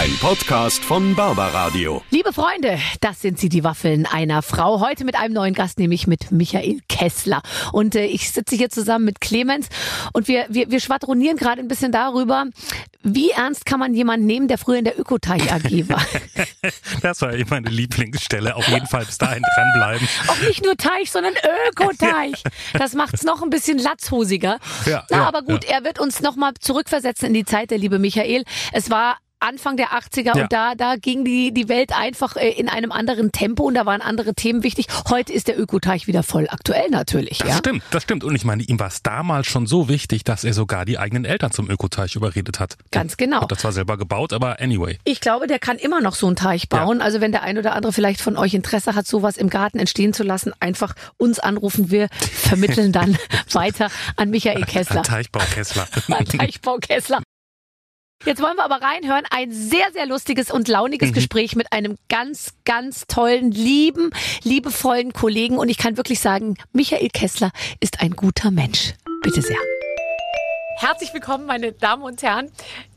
Ein Podcast von Barbaradio. Liebe Freunde, das sind sie, die Waffeln einer Frau. Heute mit einem neuen Gast, nämlich mit Michael Kessler. Und äh, ich sitze hier zusammen mit Clemens und wir, wir, wir schwadronieren gerade ein bisschen darüber, wie ernst kann man jemanden nehmen, der früher in der Ökoteich AG war. das war immer meine Lieblingsstelle. Auf jeden Fall bis dahin dranbleiben. Auch nicht nur Teich, sondern Ökoteich. Das macht's noch ein bisschen latzhosiger. Ja, Na, ja, aber gut, ja. er wird uns nochmal zurückversetzen in die Zeit, der liebe Michael. Es war Anfang der 80er ja. und da, da ging die, die Welt einfach äh, in einem anderen Tempo und da waren andere Themen wichtig. Heute ist der Ökoteich wieder voll aktuell natürlich. Das ja? stimmt, das stimmt. Und ich meine, ihm war es damals schon so wichtig, dass er sogar die eigenen Eltern zum Ökoteich überredet hat. Ganz genau. Hat das zwar selber gebaut, aber anyway. Ich glaube, der kann immer noch so einen Teich bauen. Ja. Also wenn der ein oder andere vielleicht von euch Interesse hat, sowas im Garten entstehen zu lassen, einfach uns anrufen. Wir vermitteln dann weiter an Michael Kessler. An Teichbau Kessler. An Teichbau Kessler. Jetzt wollen wir aber reinhören. Ein sehr, sehr lustiges und launiges mhm. Gespräch mit einem ganz, ganz tollen, lieben, liebevollen Kollegen. Und ich kann wirklich sagen, Michael Kessler ist ein guter Mensch. Bitte sehr. Herzlich willkommen, meine Damen und Herren.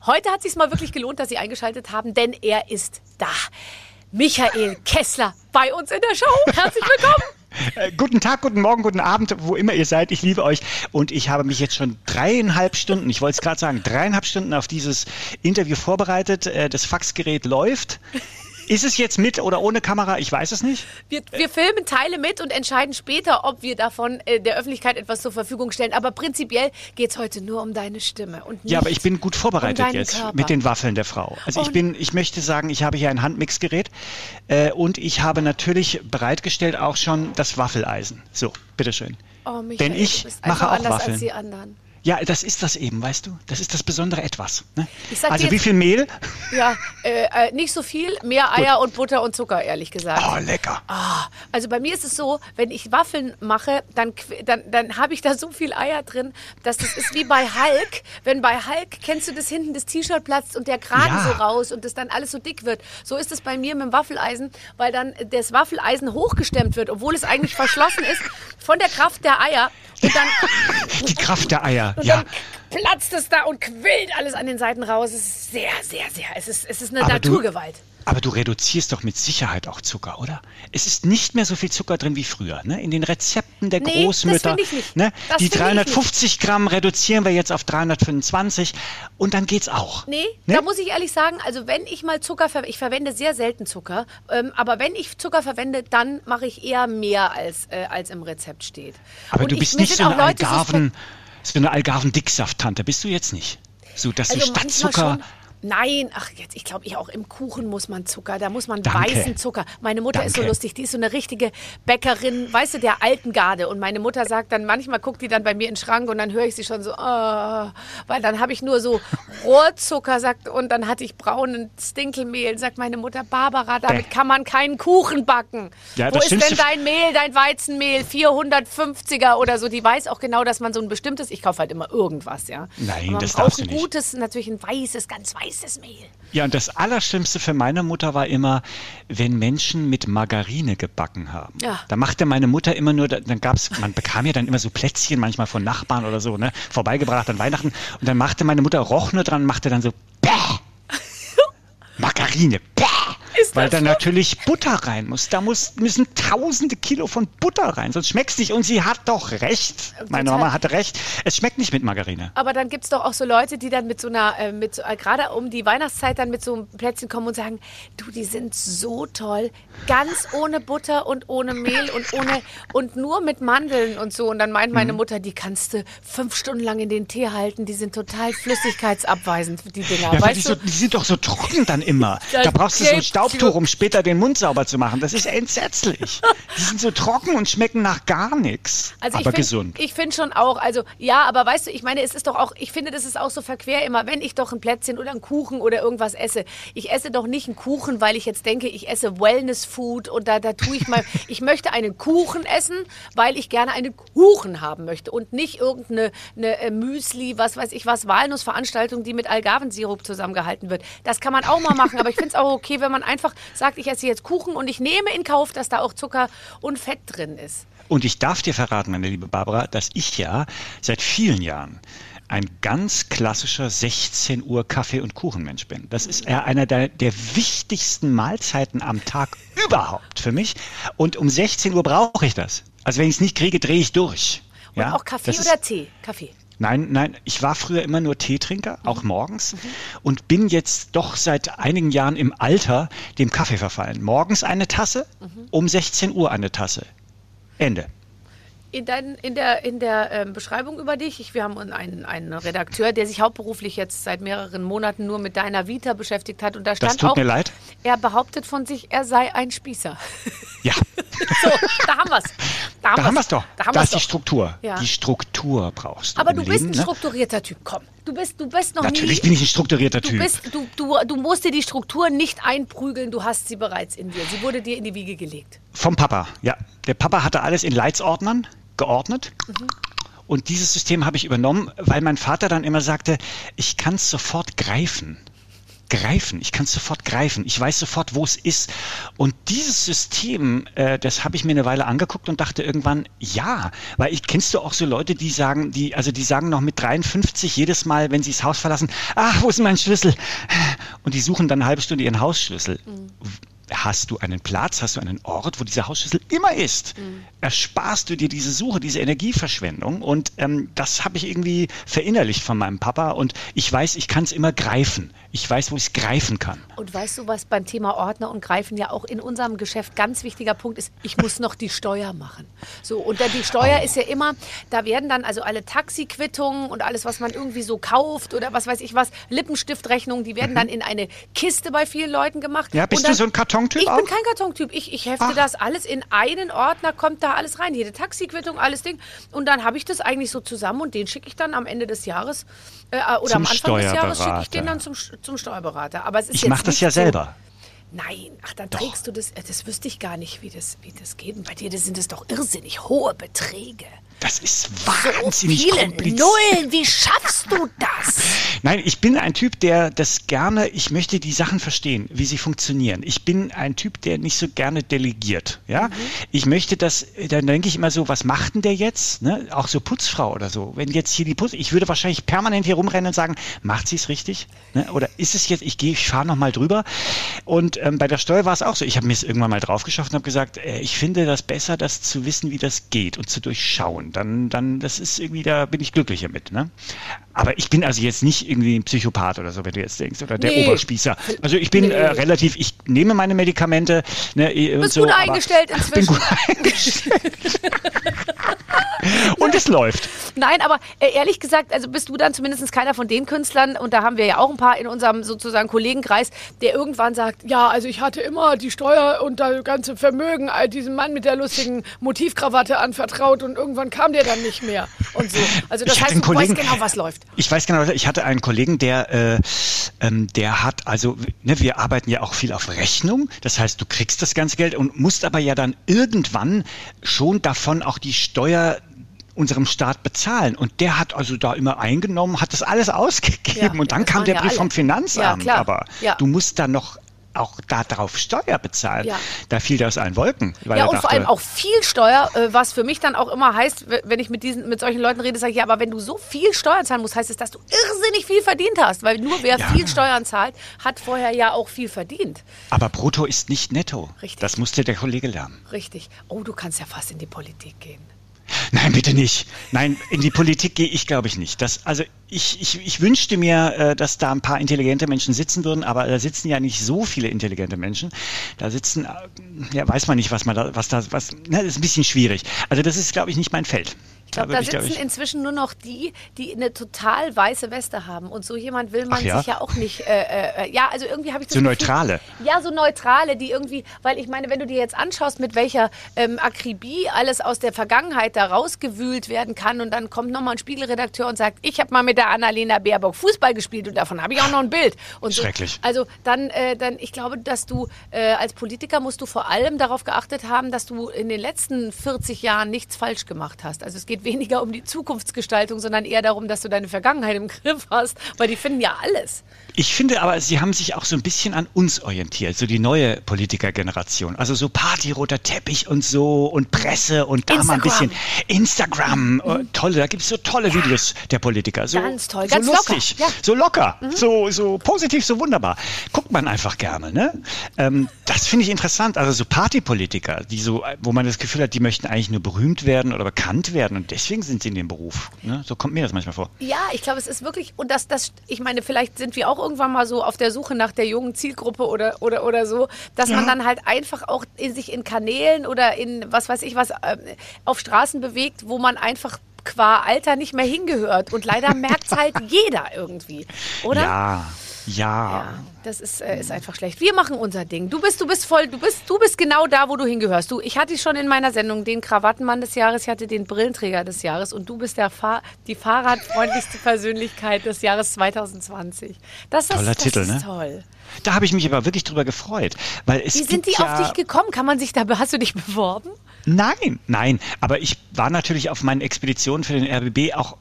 Heute hat es sich mal wirklich gelohnt, dass Sie eingeschaltet haben, denn er ist da. Michael Kessler bei uns in der Show. Herzlich willkommen. Äh, guten Tag, guten Morgen, guten Abend, wo immer ihr seid. Ich liebe euch. Und ich habe mich jetzt schon dreieinhalb Stunden, ich wollte es gerade sagen, dreieinhalb Stunden auf dieses Interview vorbereitet. Äh, das Faxgerät läuft. Ist es jetzt mit oder ohne Kamera? Ich weiß es nicht. Wir, wir filmen Teile mit und entscheiden später, ob wir davon äh, der Öffentlichkeit etwas zur Verfügung stellen. Aber prinzipiell geht es heute nur um deine Stimme. Und ja, aber ich bin gut vorbereitet um jetzt Körper. mit den Waffeln der Frau. Also und ich bin, ich möchte sagen, ich habe hier ein Handmixgerät äh, und ich habe natürlich bereitgestellt auch schon das Waffeleisen. So, bitteschön. Oh, Michael, Denn ich mache auch Waffeln. Ja, das ist das eben, weißt du? Das ist das besondere Etwas. Ne? Also wie viel Mehl? Ja, äh, äh, nicht so viel, mehr Eier Gut. und Butter und Zucker, ehrlich gesagt. Oh, lecker. Oh, also bei mir ist es so, wenn ich Waffeln mache, dann, dann, dann habe ich da so viel Eier drin, dass das ist wie bei Hulk. Wenn bei Hulk, kennst du das hinten, das T-Shirt platzt und der Kragen ja. so raus und das dann alles so dick wird. So ist es bei mir mit dem Waffeleisen, weil dann das Waffeleisen hochgestemmt wird, obwohl es eigentlich verschlossen ist, von der Kraft der Eier. Und dann, Die Kraft der Eier, und ja. Dann platzt es da und quillt alles an den Seiten raus. Es ist sehr, sehr, sehr. Es ist, es ist eine Aber Naturgewalt. Du, aber du reduzierst doch mit Sicherheit auch Zucker, oder? Es ist nicht mehr so viel Zucker drin wie früher. Ne? In den Rezepten der nee, Großmütter. Das ich nicht. Ne? Das die 350 Gramm reduzieren wir jetzt auf 325 und dann geht's auch. Nee, ne? da muss ich ehrlich sagen, also wenn ich mal Zucker verwende, ich verwende sehr selten Zucker, ähm, aber wenn ich Zucker verwende, dann mache ich eher mehr als, äh, als im Rezept steht. Aber und du bist ich, nicht so eine Algarven, so eine Algarven-Dicksaft-Tante, bist du jetzt nicht? So, dass also du statt Zucker Nein, ach jetzt, ich glaube, ich auch im Kuchen muss man Zucker, da muss man Danke. weißen Zucker. Meine Mutter Danke. ist so lustig, die ist so eine richtige Bäckerin, weißt du, der alten Garde. Und meine Mutter sagt dann, manchmal guckt die dann bei mir in den Schrank und dann höre ich sie schon so, oh, weil dann habe ich nur so Rohrzucker, sagt, und dann hatte ich braunen Stinkelmehl, sagt meine Mutter, Barbara, damit kann man keinen Kuchen backen. Ja, Wo ist denn dein Mehl, dein Weizenmehl, 450er oder so? Die weiß auch genau, dass man so ein bestimmtes, ich kaufe halt immer irgendwas, ja. Nein, das darfst du nicht. ein gutes, natürlich ein weißes, ganz weißes weißes Mehl. Ja, und das Allerschlimmste für meine Mutter war immer, wenn Menschen mit Margarine gebacken haben. Ja. Da machte meine Mutter immer nur, dann gab's, man bekam ja dann immer so Plätzchen manchmal von Nachbarn oder so, ne, vorbeigebracht an Weihnachten. Und dann machte meine Mutter, roch nur dran, machte dann so, Bäh! Margarine, Bäh! Weil da natürlich Butter rein muss. Da muss, müssen tausende Kilo von Butter rein, sonst schmeckt es nicht. Und sie hat doch recht. Meine Mama hatte recht. Es schmeckt nicht mit Margarine. Aber dann gibt es doch auch so Leute, die dann mit so einer, äh, mit äh, gerade um die Weihnachtszeit dann mit so einem Plätzchen kommen und sagen, du, die sind so toll. Ganz ohne Butter und ohne Mehl und ohne und nur mit Mandeln und so. Und dann meint meine mhm. Mutter, die kannst du fünf Stunden lang in den Tee halten. Die sind total flüssigkeitsabweisend, die Dinger. Ja, weißt die, so, die, sind doch so trocken dann immer. da brauchst du so einen Staub Staubtuch, um später den Mund sauber zu machen. Das ist entsetzlich. Die sind so trocken und schmecken nach gar nichts. Also aber find, gesund. Ich finde schon auch, also ja, aber weißt du, ich meine, es ist doch auch, ich finde, das ist auch so verquer immer, wenn ich doch ein Plätzchen oder einen Kuchen oder irgendwas esse. Ich esse doch nicht einen Kuchen, weil ich jetzt denke, ich esse Wellness-Food und da, da tue ich mal, ich möchte einen Kuchen essen, weil ich gerne einen Kuchen haben möchte und nicht irgendeine eine äh, Müsli, was weiß ich was, Walnussveranstaltung, die mit Algarvensirup zusammengehalten wird. Das kann man auch mal machen, aber ich finde es auch okay, wenn man einfach sagt, ich esse jetzt Kuchen und ich nehme in Kauf, dass da auch Zucker und Fett drin ist. Und ich darf dir verraten, meine liebe Barbara, dass ich ja seit vielen Jahren ein ganz klassischer 16 Uhr Kaffee- und Kuchenmensch bin. Das ist eher einer der, der wichtigsten Mahlzeiten am Tag überhaupt für mich. Und um 16 Uhr brauche ich das. Also wenn ich es nicht kriege, drehe ich durch. Und ja? auch Kaffee oder Tee? Kaffee. Nein, nein, ich war früher immer nur Teetrinker, auch mhm. morgens, mhm. und bin jetzt doch seit einigen Jahren im Alter dem Kaffee verfallen. Morgens eine Tasse, mhm. um 16 Uhr eine Tasse. Ende in, dein, in der, in der ähm, Beschreibung über dich, ich, wir haben einen, einen Redakteur, der sich hauptberuflich jetzt seit mehreren Monaten nur mit deiner Vita beschäftigt hat. Und da stand das tut auch, mir leid. er behauptet von sich, er sei ein Spießer. Ja. so, da haben wir es. Da haben wir es doch. Da haben das ist die Struktur. Ja. Die Struktur brauchst du. Aber du bist Leben, ein ne? strukturierter Typ, komm. Du bist, du bist noch Natürlich nie, bin ich ein strukturierter du Typ. Bist, du, du, du musst dir die Struktur nicht einprügeln, du hast sie bereits in dir. Sie wurde dir in die Wiege gelegt. Vom Papa, ja. Der Papa hatte alles in Leitsordnern geordnet. Mhm. Und dieses System habe ich übernommen, weil mein Vater dann immer sagte, ich kann es sofort greifen. Greifen, ich kann es sofort greifen, ich weiß sofort, wo es ist. Und dieses System, äh, das habe ich mir eine Weile angeguckt und dachte irgendwann, ja, weil ich kennst du auch so Leute, die sagen, die, also die sagen noch mit 53 jedes Mal, wenn sie das Haus verlassen, ach, wo ist mein Schlüssel? Und die suchen dann eine halbe Stunde ihren Hausschlüssel. Mhm hast du einen Platz, hast du einen Ort, wo dieser Hausschlüssel immer ist. Mhm. Ersparst du dir diese Suche, diese Energieverschwendung. Und ähm, das habe ich irgendwie verinnerlicht von meinem Papa. Und ich weiß, ich kann es immer greifen. Ich weiß, wo ich es greifen kann. Und weißt du, was beim Thema Ordner und Greifen ja auch in unserem Geschäft ganz wichtiger Punkt ist? Ich muss noch die Steuer machen. So, und die Steuer oh. ist ja immer, da werden dann also alle Taxiquittungen und alles, was man irgendwie so kauft oder was weiß ich was, Lippenstiftrechnungen, die werden mhm. dann in eine Kiste bei vielen Leuten gemacht. Ja, bist dann, du so ein Karton? Kartontyp Ich auch? bin kein Kartontyp. Ich, ich hefte Ach. das alles in einen Ordner, kommt da alles rein. Jede Taxiquittung, alles Ding. Und dann habe ich das eigentlich so zusammen und den schicke ich dann am Ende des Jahres äh, oder zum am Anfang des Jahres schicke ich den dann zum, zum Steuerberater. Aber es ist ich mache das ja so, selber. Nein, ach, dann Doch. trägst du das. Äh, das wüsste ich gar nicht, wie das, wie das geht. Und bei dir das sind es doch irrsinnig hohe Beträge. Das ist wahnsinnig so viele kompliziert. Nullen, wie schaffst du das? Nein, ich bin ein Typ, der das gerne, ich möchte die Sachen verstehen, wie sie funktionieren. Ich bin ein Typ, der nicht so gerne delegiert. Ja, mhm. ich möchte das, dann denke ich immer so, was macht denn der jetzt? Ne? Auch so Putzfrau oder so. Wenn jetzt hier die Putz, ich würde wahrscheinlich permanent hier rumrennen und sagen, macht sie es richtig? Ne? Oder ist es jetzt, ich gehe, ich fahre nochmal drüber. Und ähm, bei der Steuer war es auch so. Ich habe mir es irgendwann mal drauf geschafft und habe gesagt, äh, ich finde das besser, das zu wissen, wie das geht und zu durchschauen dann, dann, das ist irgendwie, da bin ich glücklicher mit. Ne? Aber ich bin also jetzt nicht irgendwie ein Psychopath oder so, wenn du jetzt denkst, oder der nee. Oberspießer. Also ich bin nee. äh, relativ, ich nehme meine Medikamente. Ne, äh, und bist so, gut eingestellt inzwischen. Bin gut eingestellt. und es läuft. Nein, aber äh, ehrlich gesagt, also bist du dann zumindest keiner von den Künstlern, und da haben wir ja auch ein paar in unserem sozusagen Kollegenkreis, der irgendwann sagt, ja, also ich hatte immer die Steuer und das ganze Vermögen diesem Mann mit der lustigen Motivkrawatte anvertraut und irgendwann kam der dann nicht mehr und so. Also das heißt, du Kollegen, weißt genau, was läuft. Ich weiß genau, ich hatte einen Kollegen, der, äh, ähm, der hat, also ne, wir arbeiten ja auch viel auf Rechnung, das heißt, du kriegst das ganze Geld und musst aber ja dann irgendwann schon davon auch die Steuer unserem Staat bezahlen. Und der hat also da immer eingenommen, hat das alles ausgegeben ja, und dann kam der Brief ja vom Finanzamt. Ja, Aber du musst da noch auch darauf Steuer bezahlen. Ja. Da fiel das ein Wolken. ja, und dachte, vor allem auch viel Steuer, äh, was für mich dann auch immer heißt, wenn ich mit, diesen, mit solchen Leuten rede, sage ich, ja, aber wenn du so viel Steuern zahlen musst, heißt es, dass du irrsinnig viel verdient hast. Weil nur wer ja. viel Steuern zahlt, hat vorher ja auch viel verdient. Aber brutto ist nicht netto. Richtig. Das musste der Kollege lernen. Richtig. Oh, du kannst ja fast in die Politik gehen. Nein, bitte nicht. Nein, in die Politik gehe ich, glaube ich, nicht. Das, also ich, ich, ich wünschte mir, äh, dass da ein paar intelligente Menschen sitzen würden, aber da sitzen ja nicht so viele intelligente Menschen. Da sitzen, äh, ja, weiß man nicht, was man da, was da, was, ne, das ist ein bisschen schwierig. Also das ist, glaube ich, nicht mein Feld. Ich glaube, da, sitzen ich, inzwischen nur noch die, die eine total weiße Weste haben. Und so jemand will man ja? sich ja auch nicht. Äh, äh, ja, also irgendwie habe ich das. So Gefühl, neutrale. Ja, so neutrale, die irgendwie, weil ich meine, wenn du dir jetzt anschaust, mit welcher ähm, Akribie alles aus der Vergangenheit da rausgewühlt werden kann und dann kommt nochmal ein Spiegelredakteur und sagt, ich habe mal mit der Annalena Baerbock Fußball gespielt und davon habe ich auch noch ein Bild. Und Schrecklich. So, also dann, äh, dann, ich glaube, dass du äh, als Politiker musst du vor allem darauf geachtet haben, dass du in den letzten 40 Jahren nichts falsch gemacht hast. Also es geht weniger um die Zukunftsgestaltung, sondern eher darum, dass du deine Vergangenheit im Griff hast, weil die finden ja alles. Ich finde aber, sie haben sich auch so ein bisschen an uns orientiert, so die neue Politikergeneration. Also so Partyroter Teppich und so und Presse und da Instagram. mal ein bisschen Instagram. Mhm. Tolle, da gibt es so tolle ja. Videos der Politiker. So, ganz toll, so ganz lustig, locker. Ja. so locker, mhm. so, so positiv, so wunderbar. Guckt man einfach gerne. Ne? Ähm, das finde ich interessant. Also so Partypolitiker, die so, wo man das Gefühl hat, die möchten eigentlich nur berühmt werden oder bekannt werden und deswegen sind sie in dem Beruf. Ne? So kommt mir das manchmal vor. Ja, ich glaube, es ist wirklich, und das, das, ich meine, vielleicht sind wir auch irgendwann mal so auf der Suche nach der jungen Zielgruppe oder, oder, oder so, dass ja. man dann halt einfach auch in sich in Kanälen oder in was weiß ich was äh, auf Straßen bewegt, wo man einfach qua Alter nicht mehr hingehört. Und leider merkt es halt jeder irgendwie, oder? Ja. Ja. ja. Das ist, äh, ist einfach schlecht. Wir machen unser Ding. Du bist, du bist voll, du bist, du bist genau da, wo du hingehörst. Du, ich hatte schon in meiner Sendung den Krawattenmann des Jahres, ich hatte den Brillenträger des Jahres und du bist der Fahr die fahrradfreundlichste Persönlichkeit des Jahres 2020. Das, das, Toller das Titel, ist ne? toll. Da habe ich mich aber wirklich drüber gefreut, weil es Wie sind die ja auf dich gekommen? Kann man sich da, hast du dich beworben? Nein, nein, aber ich war natürlich auf meinen Expeditionen für den RBB auch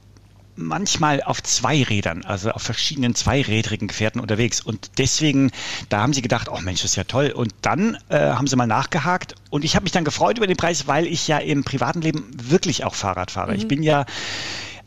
manchmal auf zwei Rädern, also auf verschiedenen zweirädrigen Gefährten unterwegs. Und deswegen, da haben sie gedacht, oh Mensch, das ist ja toll. Und dann äh, haben sie mal nachgehakt. Und ich habe mich dann gefreut über den Preis, weil ich ja im privaten Leben wirklich auch Fahrrad fahre. Mhm. Ich bin ja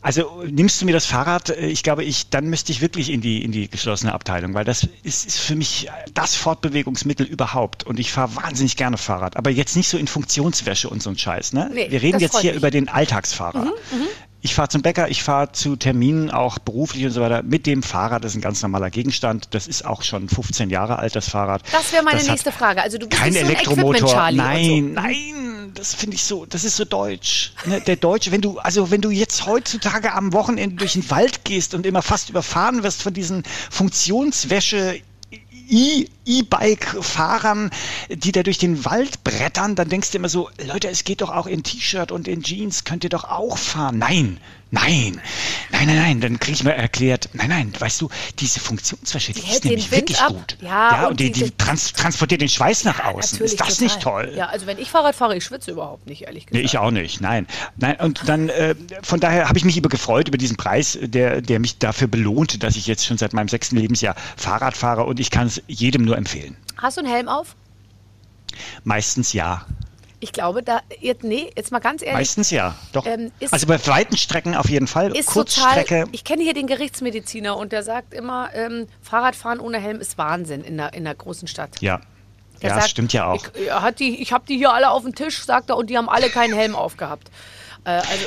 also nimmst du mir das Fahrrad, äh, ich glaube, ich, dann müsste ich wirklich in die, in die geschlossene Abteilung, weil das ist, ist für mich das Fortbewegungsmittel überhaupt. Und ich fahre wahnsinnig gerne Fahrrad, aber jetzt nicht so in Funktionswäsche und so ein Scheiß. Ne? Nee, Wir reden jetzt hier mich. über den Alltagsfahrer. Mhm, mhm. Ich fahre zum Bäcker, ich fahre zu Terminen, auch beruflich und so weiter, mit dem Fahrrad. Das ist ein ganz normaler Gegenstand. Das ist auch schon 15 Jahre alt, das Fahrrad. Das wäre meine das nächste Frage. Also du bist kein so Elektromotor. nein, so. nein, das finde ich so, das ist so deutsch. Ne? Der Deutsche, wenn du, also wenn du jetzt heutzutage am Wochenende durch den Wald gehst und immer fast überfahren wirst von diesen Funktionswäsche E-Bike-Fahrern, die da durch den Wald brettern, dann denkst du immer so, Leute, es geht doch auch in T-Shirt und in Jeans, könnt ihr doch auch fahren. Nein, Nein, nein, nein, nein, dann kriege ich mal erklärt, nein, nein, weißt du, diese Funktionswäsche, die, ist nämlich wirklich ab. gut. Ja, ja und, und die, die trans transportiert den Schweiß nach außen. Ist das total. nicht toll? Ja, also wenn ich Fahrrad fahre, ich schwitze überhaupt nicht, ehrlich gesagt. Nee, ich auch nicht, nein. Nein, und dann, äh, von daher habe ich mich über gefreut über diesen Preis, der, der mich dafür belohnt, dass ich jetzt schon seit meinem sechsten Lebensjahr Fahrrad fahre und ich kann es jedem nur empfehlen. Hast du einen Helm auf? Meistens ja. Ich glaube, da, jetzt, nee, jetzt mal ganz ehrlich. Meistens ja, doch. Ähm, also bei weiten Strecken auf jeden Fall. Ist Kurzstrecke. Total, ich kenne hier den Gerichtsmediziner und der sagt immer, ähm, Fahrradfahren ohne Helm ist Wahnsinn in der, in der großen Stadt. Ja. Der ja, sagt, stimmt ja auch. Ich, hat die, ich habe die hier alle auf dem Tisch, sagt er, und die haben alle keinen Helm aufgehabt. Äh, also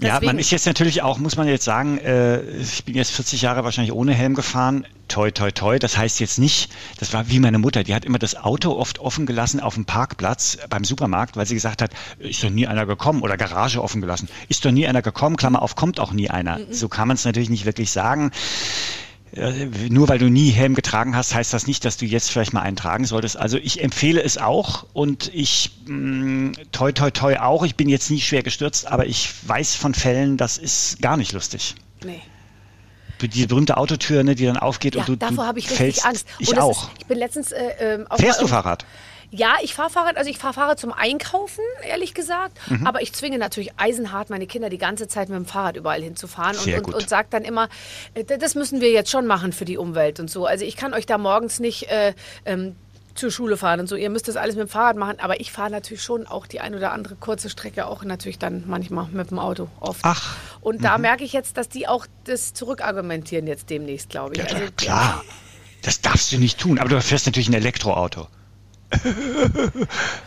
Deswegen. Ja, man ist jetzt natürlich auch, muss man jetzt sagen, äh, ich bin jetzt 40 Jahre wahrscheinlich ohne Helm gefahren. Toi, toi, toi. Das heißt jetzt nicht, das war wie meine Mutter, die hat immer das Auto oft offen gelassen auf dem Parkplatz beim Supermarkt, weil sie gesagt hat, ist doch nie einer gekommen oder Garage offen gelassen. Ist doch nie einer gekommen, Klammer auf, kommt auch nie einer. Mhm. So kann man es natürlich nicht wirklich sagen nur weil du nie Helm getragen hast, heißt das nicht, dass du jetzt vielleicht mal einen tragen solltest. Also ich empfehle es auch und ich mh, mm, toi toi toi auch. Ich bin jetzt nie schwer gestürzt, aber ich weiß von Fällen, das ist gar nicht lustig. Nee. Die berühmte Autotür, ne, die dann aufgeht ja, und du davor habe ich richtig fällst. Angst. Ich auch. Ist, ich bin letztens äh, ähm, Fährst du Fahrrad? Ja, ich fahre Fahrrad, also ich fahre Fahrrad zum Einkaufen, ehrlich gesagt. Mhm. Aber ich zwinge natürlich eisenhart meine Kinder die ganze Zeit mit dem Fahrrad überall hinzufahren und, und, und sage dann immer, äh, das müssen wir jetzt schon machen für die Umwelt und so. Also ich kann euch da morgens nicht äh, ähm, zur Schule fahren und so. Ihr müsst das alles mit dem Fahrrad machen, aber ich fahre natürlich schon auch die ein oder andere kurze Strecke auch natürlich dann manchmal mit dem Auto oft. Ach. Und da mhm. merke ich jetzt, dass die auch das zurückargumentieren jetzt demnächst, glaube ich. Ja, also, klar. Ja. Das darfst du nicht tun, aber du fährst natürlich ein Elektroauto.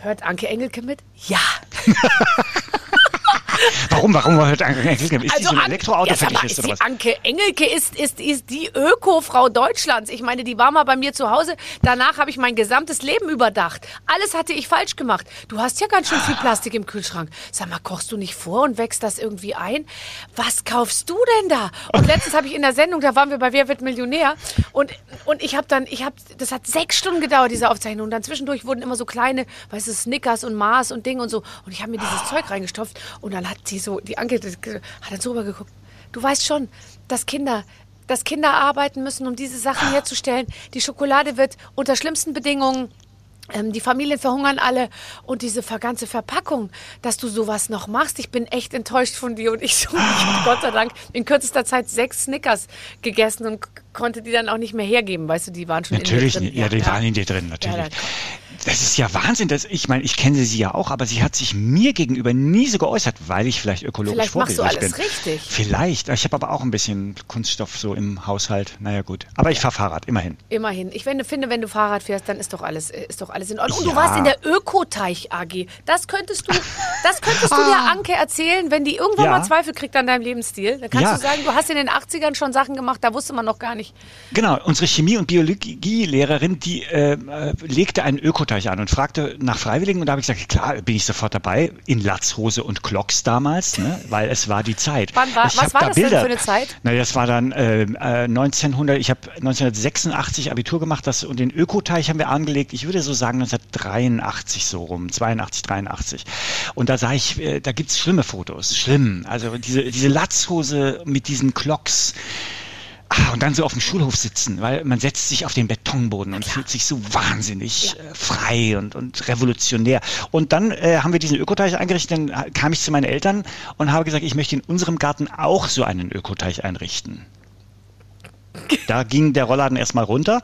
Hört Anke Engelke mit? Ja. Warum? Warum hört Anke Engelke? Ist also die so ein Elektroauto-Fetischist oder was? Anke Engelke ist, ist, ist die Öko-Frau Deutschlands. Ich meine, die war mal bei mir zu Hause. Danach habe ich mein gesamtes Leben überdacht. Alles hatte ich falsch gemacht. Du hast ja ganz schön viel Plastik im Kühlschrank. Sag mal, kochst du nicht vor und wächst das irgendwie ein? Was kaufst du denn da? Und letztens habe ich in der Sendung, da waren wir bei Wer wird Millionär und, und ich habe dann, ich habe, das hat sechs Stunden gedauert, diese Aufzeichnung. Und dann zwischendurch wurden immer so kleine, weißt du, Snickers und Mars und Ding und so. Und ich habe mir dieses Zeug reingestopft und dann hat sie so, die Anke hat dann so rüber geguckt. Du weißt schon, dass Kinder, dass Kinder arbeiten müssen, um diese Sachen herzustellen. Die Schokolade wird unter schlimmsten Bedingungen ähm, die Familien verhungern alle und diese ganze Verpackung, dass du sowas noch machst. Ich bin echt enttäuscht von dir und ich so, ich habe Gott sei Dank in kürzester Zeit sechs Snickers gegessen und konnte die dann auch nicht mehr hergeben, weißt du, die waren schon natürlich, in dir drin. Ja, die ja. waren in dir drin, natürlich. Ja, das ist ja Wahnsinn. Dass, ich meine, ich kenne sie ja auch, aber sie hat sich mir gegenüber nie so geäußert, weil ich vielleicht ökologisch vielleicht machst du alles bin. richtig. Vielleicht. Ich habe aber auch ein bisschen Kunststoff so im Haushalt. Naja, gut. Aber ich fahre Fahrrad, immerhin. Immerhin. Ich finde, wenn du Fahrrad fährst, dann ist doch alles, ist doch alles in Ordnung. Und ja. du warst in der Ökoteich AG. Das könntest du, das könntest du der Anke erzählen, wenn die irgendwann ja. mal Zweifel kriegt an deinem Lebensstil. Dann kannst ja. du sagen, du hast in den 80ern schon Sachen gemacht, da wusste man noch gar nicht. Genau. Unsere Chemie- und Biologielehrerin, die äh, äh legte einen Ökoteich an und fragte, nach Freiwilligen und da habe ich gesagt, klar, bin ich sofort dabei, in Latzhose und Glocks damals, ne? weil es war die Zeit. Wann war, ich was war da das Bilder. denn für eine Zeit? Na, das war dann äh, 1900, äh, ich habe 1986 Abitur gemacht das, und den Ökoteich haben wir angelegt, ich würde so sagen 1983 so rum, 82, 83. Und da sah ich, äh, da gibt's schlimme Fotos, schlimm. Also diese, diese Latzhose mit diesen Glocks, Ah, und dann so auf dem Schulhof sitzen, weil man setzt sich auf den Betonboden und fühlt sich so wahnsinnig ja. äh, frei und, und revolutionär. Und dann äh, haben wir diesen Ökoteich eingerichtet, dann kam ich zu meinen Eltern und habe gesagt, ich möchte in unserem Garten auch so einen Ökoteich einrichten. Da ging der Rollladen erstmal runter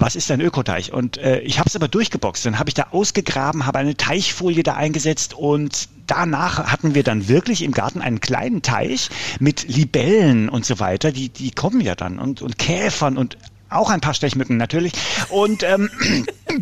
was ist ein Ökoteich? Und äh, ich habe es aber durchgeboxt. Dann habe ich da ausgegraben, habe eine Teichfolie da eingesetzt und danach hatten wir dann wirklich im Garten einen kleinen Teich mit Libellen und so weiter. Die, die kommen ja dann und, und Käfern und auch ein paar Stechmücken natürlich. Und ähm,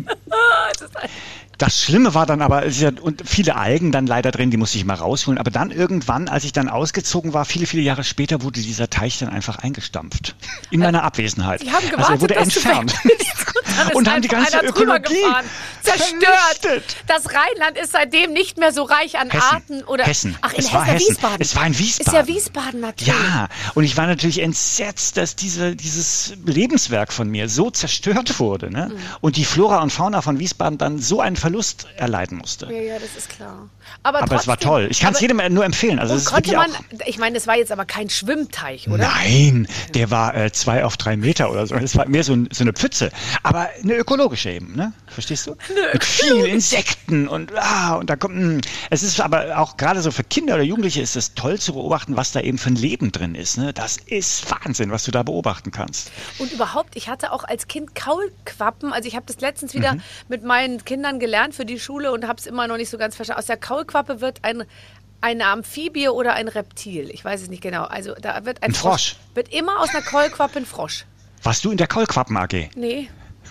Das Schlimme war dann aber, und viele Algen dann leider drin, die musste ich mal rausholen. Aber dann irgendwann, als ich dann ausgezogen war, viele, viele Jahre später, wurde dieser Teich dann einfach eingestampft. In meiner Abwesenheit. Die haben gewartet, also er wurde entfernt. und, haben die ganze Ökologie zerstört. Das Rheinland ist seitdem nicht mehr so reich an Hessen. Arten oder. Hessen. Ach, in es Hessen, war Hessen. Wiesbaden. Es war in Wiesbaden. Ist ja Wiesbaden natürlich. Ja, und ich war natürlich entsetzt, dass diese, dieses Lebenswerk von mir so zerstört wurde. Ne? Mhm. Und die Flora und Fauna von Wiesbaden dann so einen Verlust erleiden musste. Ja, ja, das ist klar. Aber, aber trotzdem, es war toll. Ich kann es jedem nur empfehlen. Also konnte man, ich meine, das war jetzt aber kein Schwimmteich, oder? Nein, der war äh, zwei auf drei Meter oder so. Das war mehr so, ein, so eine Pfütze. Aber eine ökologische eben, ne? Verstehst du? Eine Mit vielen Insekten und ah, und da kommt. Hm. Es ist aber auch gerade so für Kinder oder Jugendliche ist es toll zu beobachten, was da eben für ein Leben drin ist. Ne? Das ist Wahnsinn, was du da beobachten kannst. Und überhaupt, ich hatte auch als Kind Kaulquappen. Also ich habe das letztens wieder mhm. mit meinen Kindern gelernt für die Schule und habe es immer noch nicht so ganz verstanden. Aus der Kaulquappe wird ein eine Amphibie oder ein Reptil. Ich weiß es nicht genau. Also da wird ein, ein Frosch. Frosch. Wird immer aus einer Kaulquappe ein Frosch. Warst du in der Kaulquappen AG? Nee.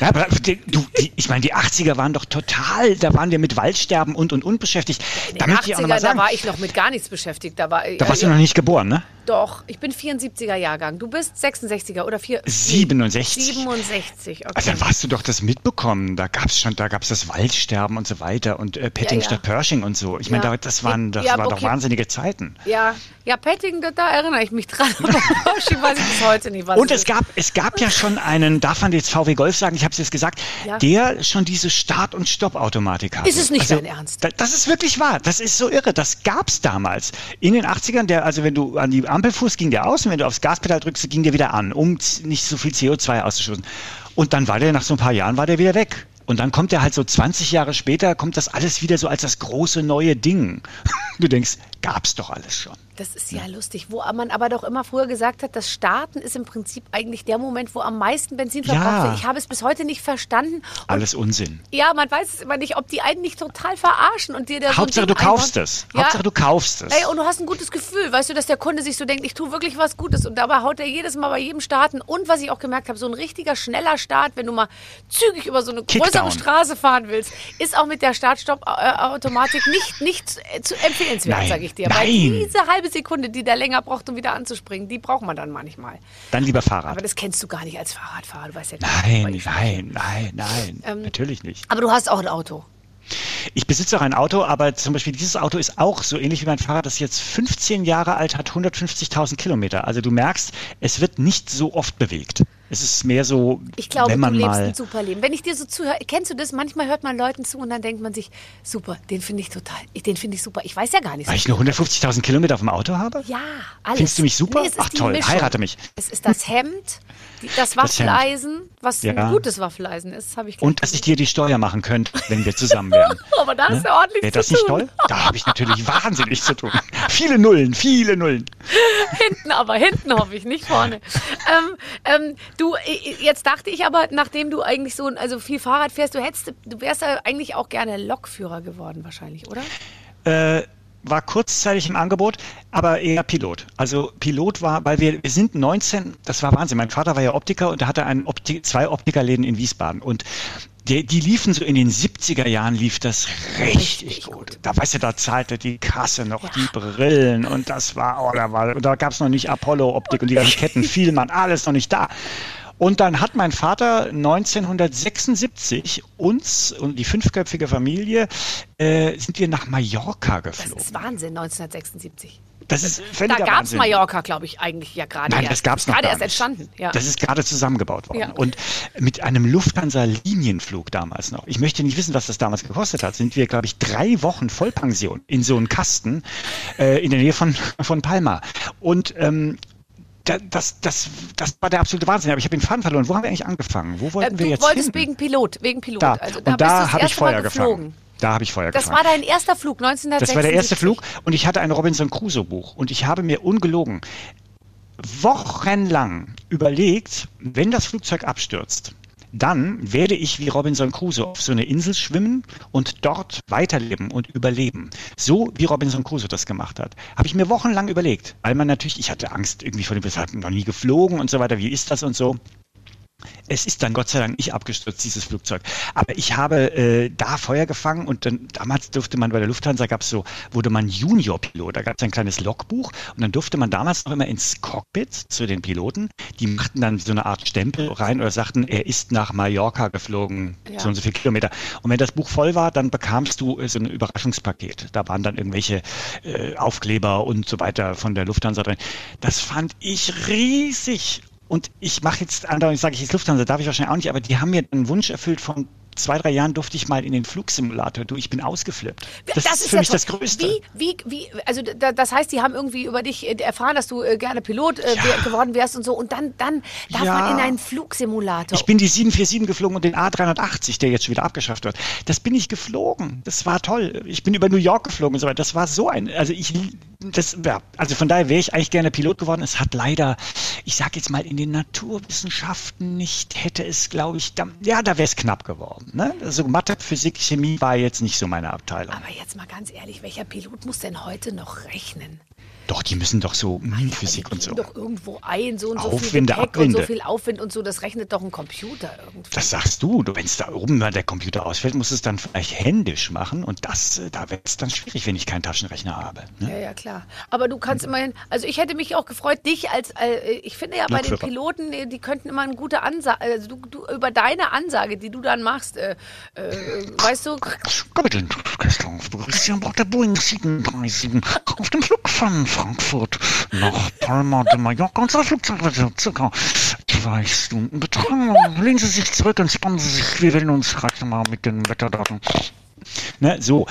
Ja, aber die, du, die, ich meine, die 80er waren doch total, da waren wir mit Waldsterben und und und beschäftigt. In den 80er, da war ich noch mit gar nichts beschäftigt. Da, war, da warst ja, du noch nicht geboren, ne? Doch, ich bin 74er Jahrgang. Du bist 66er oder 4, 67. 67, okay. Also dann warst du doch das mitbekommen. Da gab es schon, da gab es das Waldsterben und so weiter und äh, Petting ja, ja. statt Pershing und so. Ich meine, das waren, das ja, waren okay. doch wahnsinnige Zeiten. Ja, ja, Petting, da, da erinnere ich mich dran. Aber Pershing weiß ich bis heute nicht, was Und es gab, es gab ja schon einen, darf man jetzt VW Golf sagen, ich habe es jetzt gesagt, der schon diese Start- und Stoppautomatik hatte. Ist es nicht also, dein Ernst? Da, das ist wirklich wahr. Das ist so irre. Das gab es damals. In den 80ern, der, also wenn du an die Ampelfuß ging der aus und wenn du aufs Gaspedal drückst, ging der wieder an, um nicht so viel CO2 auszustoßen. Und dann war der nach so ein paar Jahren war der wieder weg. Und dann kommt er halt so 20 Jahre später, kommt das alles wieder so als das große neue Ding. Du denkst, gab's doch alles schon. Das ist ja, ja, lustig, wo man aber doch immer früher gesagt hat, das Starten ist im Prinzip eigentlich der Moment, wo am meisten Benzin verbraucht ja. wird. Ich habe es bis heute nicht verstanden. Und Alles Unsinn. Ja, man weiß es immer nicht, ob die einen nicht total verarschen und dir da Hauptsache so du kaufst es. Ja. Hauptsache du kaufst es. Ey, und du hast ein gutes Gefühl, weißt du, dass der Kunde sich so denkt, ich tue wirklich was Gutes und dabei haut er jedes Mal bei jedem Starten und was ich auch gemerkt habe, so ein richtiger schneller Start, wenn du mal zügig über so eine Kickdown. größere Straße fahren willst, ist auch mit der Start-Stopp-Automatik nicht, nicht zu empfehlenswert, sage ich dir. Nein. Weil diese halbe Sekunde, die der länger braucht, um wieder anzuspringen. Die braucht man dann manchmal. Dann lieber Fahrrad. Aber das kennst du gar nicht als Fahrradfahrer. Du weißt ja gar nein, nicht, nein, nein, nein, ähm, natürlich nicht. Aber du hast auch ein Auto. Ich besitze auch ein Auto, aber zum Beispiel dieses Auto ist auch so ähnlich wie mein Fahrrad, das jetzt 15 Jahre alt hat, 150.000 Kilometer. Also du merkst, es wird nicht so oft bewegt. Es ist mehr so, ich glaube, wenn man du lebst mal ein super Leben. Wenn ich dir so zuhöre, kennst du das? Manchmal hört man Leuten zu und dann denkt man sich, super, den finde ich total, den finde ich super. Ich weiß ja gar nicht. Weil ich nur 150.000 Kilometer auf dem Auto habe? Ja, alles. Findest du mich super? Nee, Ach toll, Mischung. heirate mich. Es ist das Hemd, das Waffeleisen, was ja. ein gutes Waffeleisen ist, habe ich Und dass ich dir die Steuer machen könnte, wenn wir zusammen wären. Aber da ne? ist ja ordentlich Wäre das nicht toll? Da habe ich natürlich wahnsinnig zu tun. Viele Nullen, viele Nullen. hinten aber, hinten hoffe ich, nicht vorne. ähm, ähm, du, jetzt dachte ich aber, nachdem du eigentlich so also viel Fahrrad fährst, du hättest, du wärst ja eigentlich auch gerne Lokführer geworden wahrscheinlich, oder? Äh, war kurzzeitig im Angebot, aber eher Pilot. Also Pilot war, weil wir, wir sind 19, das war Wahnsinn. Mein Vater war ja Optiker und er hatte einen Opti zwei Optikerläden in Wiesbaden und die, die liefen so in den 70er Jahren lief das richtig, richtig gut. gut. Da weißt du, da zahlte die Kasse noch ja. die Brillen und das war, oh, da war, da gab es noch nicht Apollo-Optik und die ganzen Ketten, Vielmann, alles noch nicht da. Und dann hat mein Vater 1976 uns und die fünfköpfige Familie äh, sind wir nach Mallorca geflogen. Das ist Wahnsinn, 1976. Das ist völliger Da gab es Mallorca, glaube ich, eigentlich ja gerade. Nein, erst. das gab es noch gerade erst entstanden. Ja. Das ist gerade zusammengebaut worden. Ja. Und mit einem Lufthansa-Linienflug damals noch. Ich möchte nicht wissen, was das damals gekostet hat. Sind wir, glaube ich, drei Wochen Vollpension in so einem Kasten äh, in der Nähe von, von Palma. Und ähm, das, das, das war der absolute Wahnsinn. Aber ich habe den Faden verloren. Wo haben wir eigentlich angefangen? Wo wollten äh, wir jetzt hin? Du wolltest wegen Pilot, wegen Pilot. Da. Also, da und da habe ich Feuer gefangen. Da habe ich Feuer Das war dein erster Flug, 1976. Das war der erste Flug und ich hatte ein Robinson Crusoe Buch und ich habe mir ungelogen wochenlang überlegt, wenn das Flugzeug abstürzt, dann werde ich wie Robinson Crusoe auf so eine Insel schwimmen und dort weiterleben und überleben. So wie Robinson Crusoe das gemacht hat. Habe ich mir wochenlang überlegt, weil man natürlich, ich hatte Angst irgendwie vor dem, wir hatten noch nie geflogen und so weiter, wie ist das und so. Es ist dann Gott sei Dank nicht abgestürzt, dieses Flugzeug. Aber ich habe äh, da Feuer gefangen und dann damals durfte man bei der Lufthansa gab es so, wurde man Junior-Pilot. Da gab es ein kleines Logbuch und dann durfte man damals noch immer ins Cockpit zu den Piloten. Die machten dann so eine Art Stempel rein oder sagten, er ist nach Mallorca geflogen, ja. so und so viele Kilometer. Und wenn das Buch voll war, dann bekamst du äh, so ein Überraschungspaket. Da waren dann irgendwelche äh, Aufkleber und so weiter von der Lufthansa drin. Das fand ich riesig und ich mache jetzt andauernd, sage ich jetzt Lufthansa, darf ich wahrscheinlich auch nicht, aber die haben mir einen Wunsch erfüllt von zwei, drei Jahren durfte ich mal in den Flugsimulator. Du, ich bin ausgeflippt. Das, das ist für mich das Größte. Wie, wie, wie, also das heißt, die haben irgendwie über dich äh, erfahren, dass du äh, gerne Pilot äh, ja. geworden wärst und so. Und dann, dann darf ja. man in einen Flugsimulator. Ich bin die 747 geflogen und den A380, der jetzt schon wieder abgeschafft wird. Das bin ich geflogen. Das war toll. Ich bin über New York geflogen und so weiter. Das war so ein, also ich, das, ja, also von daher wäre ich eigentlich gerne Pilot geworden. Es hat leider, ich sage jetzt mal, in den Naturwissenschaften nicht, hätte es, glaube ich, da, ja, da wäre es knapp geworden. Ne? Also Mathe, Physik, Chemie war jetzt nicht so meine Abteilung. Aber jetzt mal ganz ehrlich, welcher Pilot muss denn heute noch rechnen? Doch, die müssen doch so hm, Physik und so. doch irgendwo ein, so und so Aufwinde, viel Gepäck und so viel Aufwind und so, das rechnet doch ein Computer irgendwie. Das sagst du. Wenn es da oben mal der Computer ausfällt, musst du es dann vielleicht händisch machen und das, äh, da wird es dann schwierig, wenn ich keinen Taschenrechner habe. Ne? Ja, ja, klar. Aber du kannst immerhin, also ich hätte mich auch gefreut, dich als, äh, ich finde ja bei den Piloten, die, die könnten immer eine gute Ansage, also du, du, über deine Ansage, die du dann machst, äh, äh, weißt du. Kapitän Kessler, Christian braucht der Boeing 737 auf dem Flug von Frankfurt nach Palma de Mallorca. Wird circa zwei Stunden betragen. Lehnen Sie sich zurück, entspannen Sie sich. Wir werden uns gleich mal mit den Wetterdaten. Ne, so.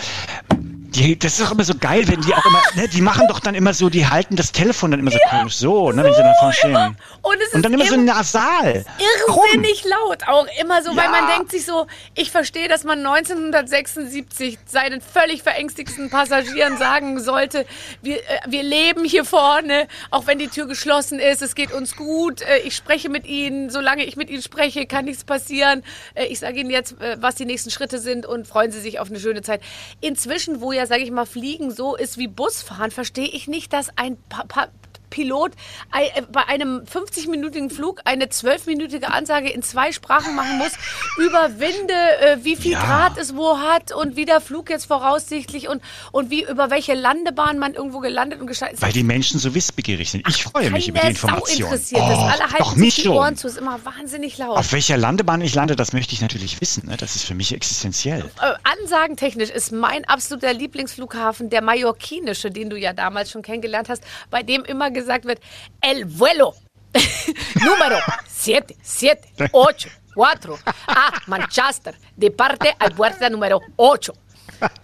Die, das ist auch immer so geil, wenn die auch immer, ne, die machen doch dann immer so, die halten das Telefon dann immer so ja, komisch, so, ne, wenn sie dann vorne stehen. Und, es und dann immer so nasal. Irrsinnig laut auch immer so, ja. weil man denkt sich so, ich verstehe, dass man 1976 seinen völlig verängstigten Passagieren sagen sollte, wir, äh, wir leben hier vorne, auch wenn die Tür geschlossen ist, es geht uns gut, äh, ich spreche mit Ihnen, solange ich mit Ihnen spreche, kann nichts passieren. Äh, ich sage Ihnen jetzt, was die nächsten Schritte sind und freuen Sie sich auf eine schöne Zeit. Inzwischen, wo ja ja, sage ich mal, Fliegen so ist wie Busfahren, verstehe ich nicht, dass ein pa pa Pilot äh, bei einem 50-minütigen Flug eine 12-minütige Ansage in zwei Sprachen machen muss über Winde, äh, wie viel ja. Grad es wo hat und wie der Flug jetzt voraussichtlich und, und wie über welche Landebahn man irgendwo gelandet und gestartet ist. Weil die Menschen so wissbegierig sind. Ich freue mich über die Information. Interessiert oh, das. Alle halten sich die Ohren zu. ist immer wahnsinnig laut. Auf welcher Landebahn ich lande, das möchte ich natürlich wissen. Ne? Das ist für mich existenziell. Äh, ansagentechnisch ist mein absoluter Lieblingsflughafen der mallorquinische, den du ja damals schon kennengelernt hast, bei dem immer gesagt gesagt wird, El Vuelo. Número 7, 7, 8, 4. Ah, Manchester. De parte al puerta número 8.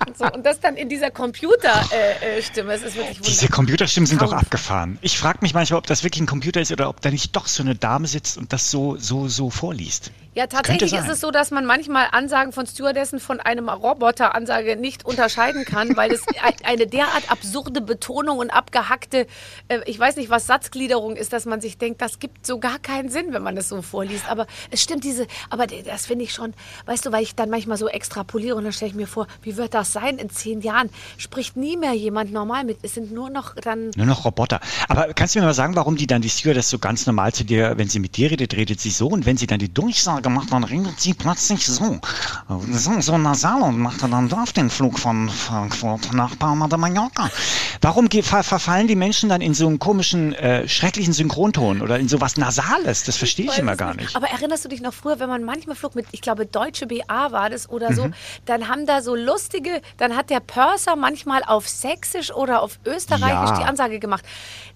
Und, so. und das dann in dieser Computerstimme. Äh, äh, es Diese Computerstimmen sind doch abgefahren. Ich frage mich manchmal, ob das wirklich ein Computer ist oder ob da nicht doch so eine Dame sitzt und das so, so, so vorliest. Ja, tatsächlich ist es so, dass man manchmal Ansagen von Stewardessen von einem Roboter-Ansage nicht unterscheiden kann, weil es eine derart absurde Betonung und abgehackte, äh, ich weiß nicht, was Satzgliederung ist, dass man sich denkt, das gibt so gar keinen Sinn, wenn man es so vorliest. Aber es stimmt diese, aber das finde ich schon, weißt du, weil ich dann manchmal so extrapoliere und dann stelle ich mir vor, wie wird das sein in zehn Jahren? Spricht nie mehr jemand normal mit. Es sind nur noch dann. Nur noch Roboter. Aber kannst du mir mal sagen, warum die dann die Stewardess so ganz normal zu dir, wenn sie mit dir redet, redet sie so und wenn sie dann die Durchsage gemacht, dann redet sie plötzlich so. So, so nasal und macht dann auf den Flug von Frankfurt nach Palma de Mallorca. Warum verfallen die Menschen dann in so einen komischen, äh, schrecklichen Synchronton oder in so was Nasales? Das verstehe ich, ich immer gar nicht. Aber erinnerst du dich noch früher, wenn man manchmal flog mit, ich glaube, Deutsche BA war das oder so, mhm. dann haben da so lustige, dann hat der Purser manchmal auf Sächsisch oder auf Österreichisch ja. die Ansage gemacht.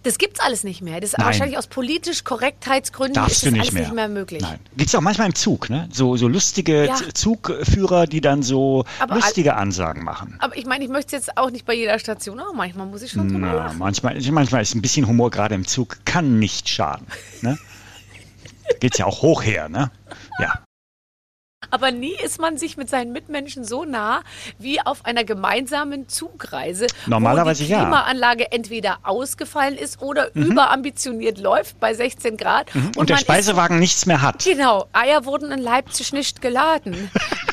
Das gibt's alles nicht mehr. Das ist wahrscheinlich aus politisch Korrektheitsgründen Darfst ist das nicht alles mehr. nicht mehr möglich. Nein. Gibt's auch manchmal im Zug, ne? So, so lustige ja. Zugführer, die dann so aber lustige Ansagen machen. Aber ich meine, ich möchte es jetzt auch nicht bei jeder Station, aber manchmal muss ich schon drüber Na, lachen. Manchmal, manchmal ist ein bisschen Humor gerade im Zug, kann nicht schaden. Ne? Geht's ja auch hoch her, ne? Ja. Aber nie ist man sich mit seinen Mitmenschen so nah wie auf einer gemeinsamen Zugreise. Normalerweise wo die Klimaanlage ja. entweder ausgefallen ist oder mhm. überambitioniert läuft bei 16 Grad. Mhm. Und, und der Speisewagen ist, nichts mehr hat. Genau. Eier wurden in Leipzig nicht geladen.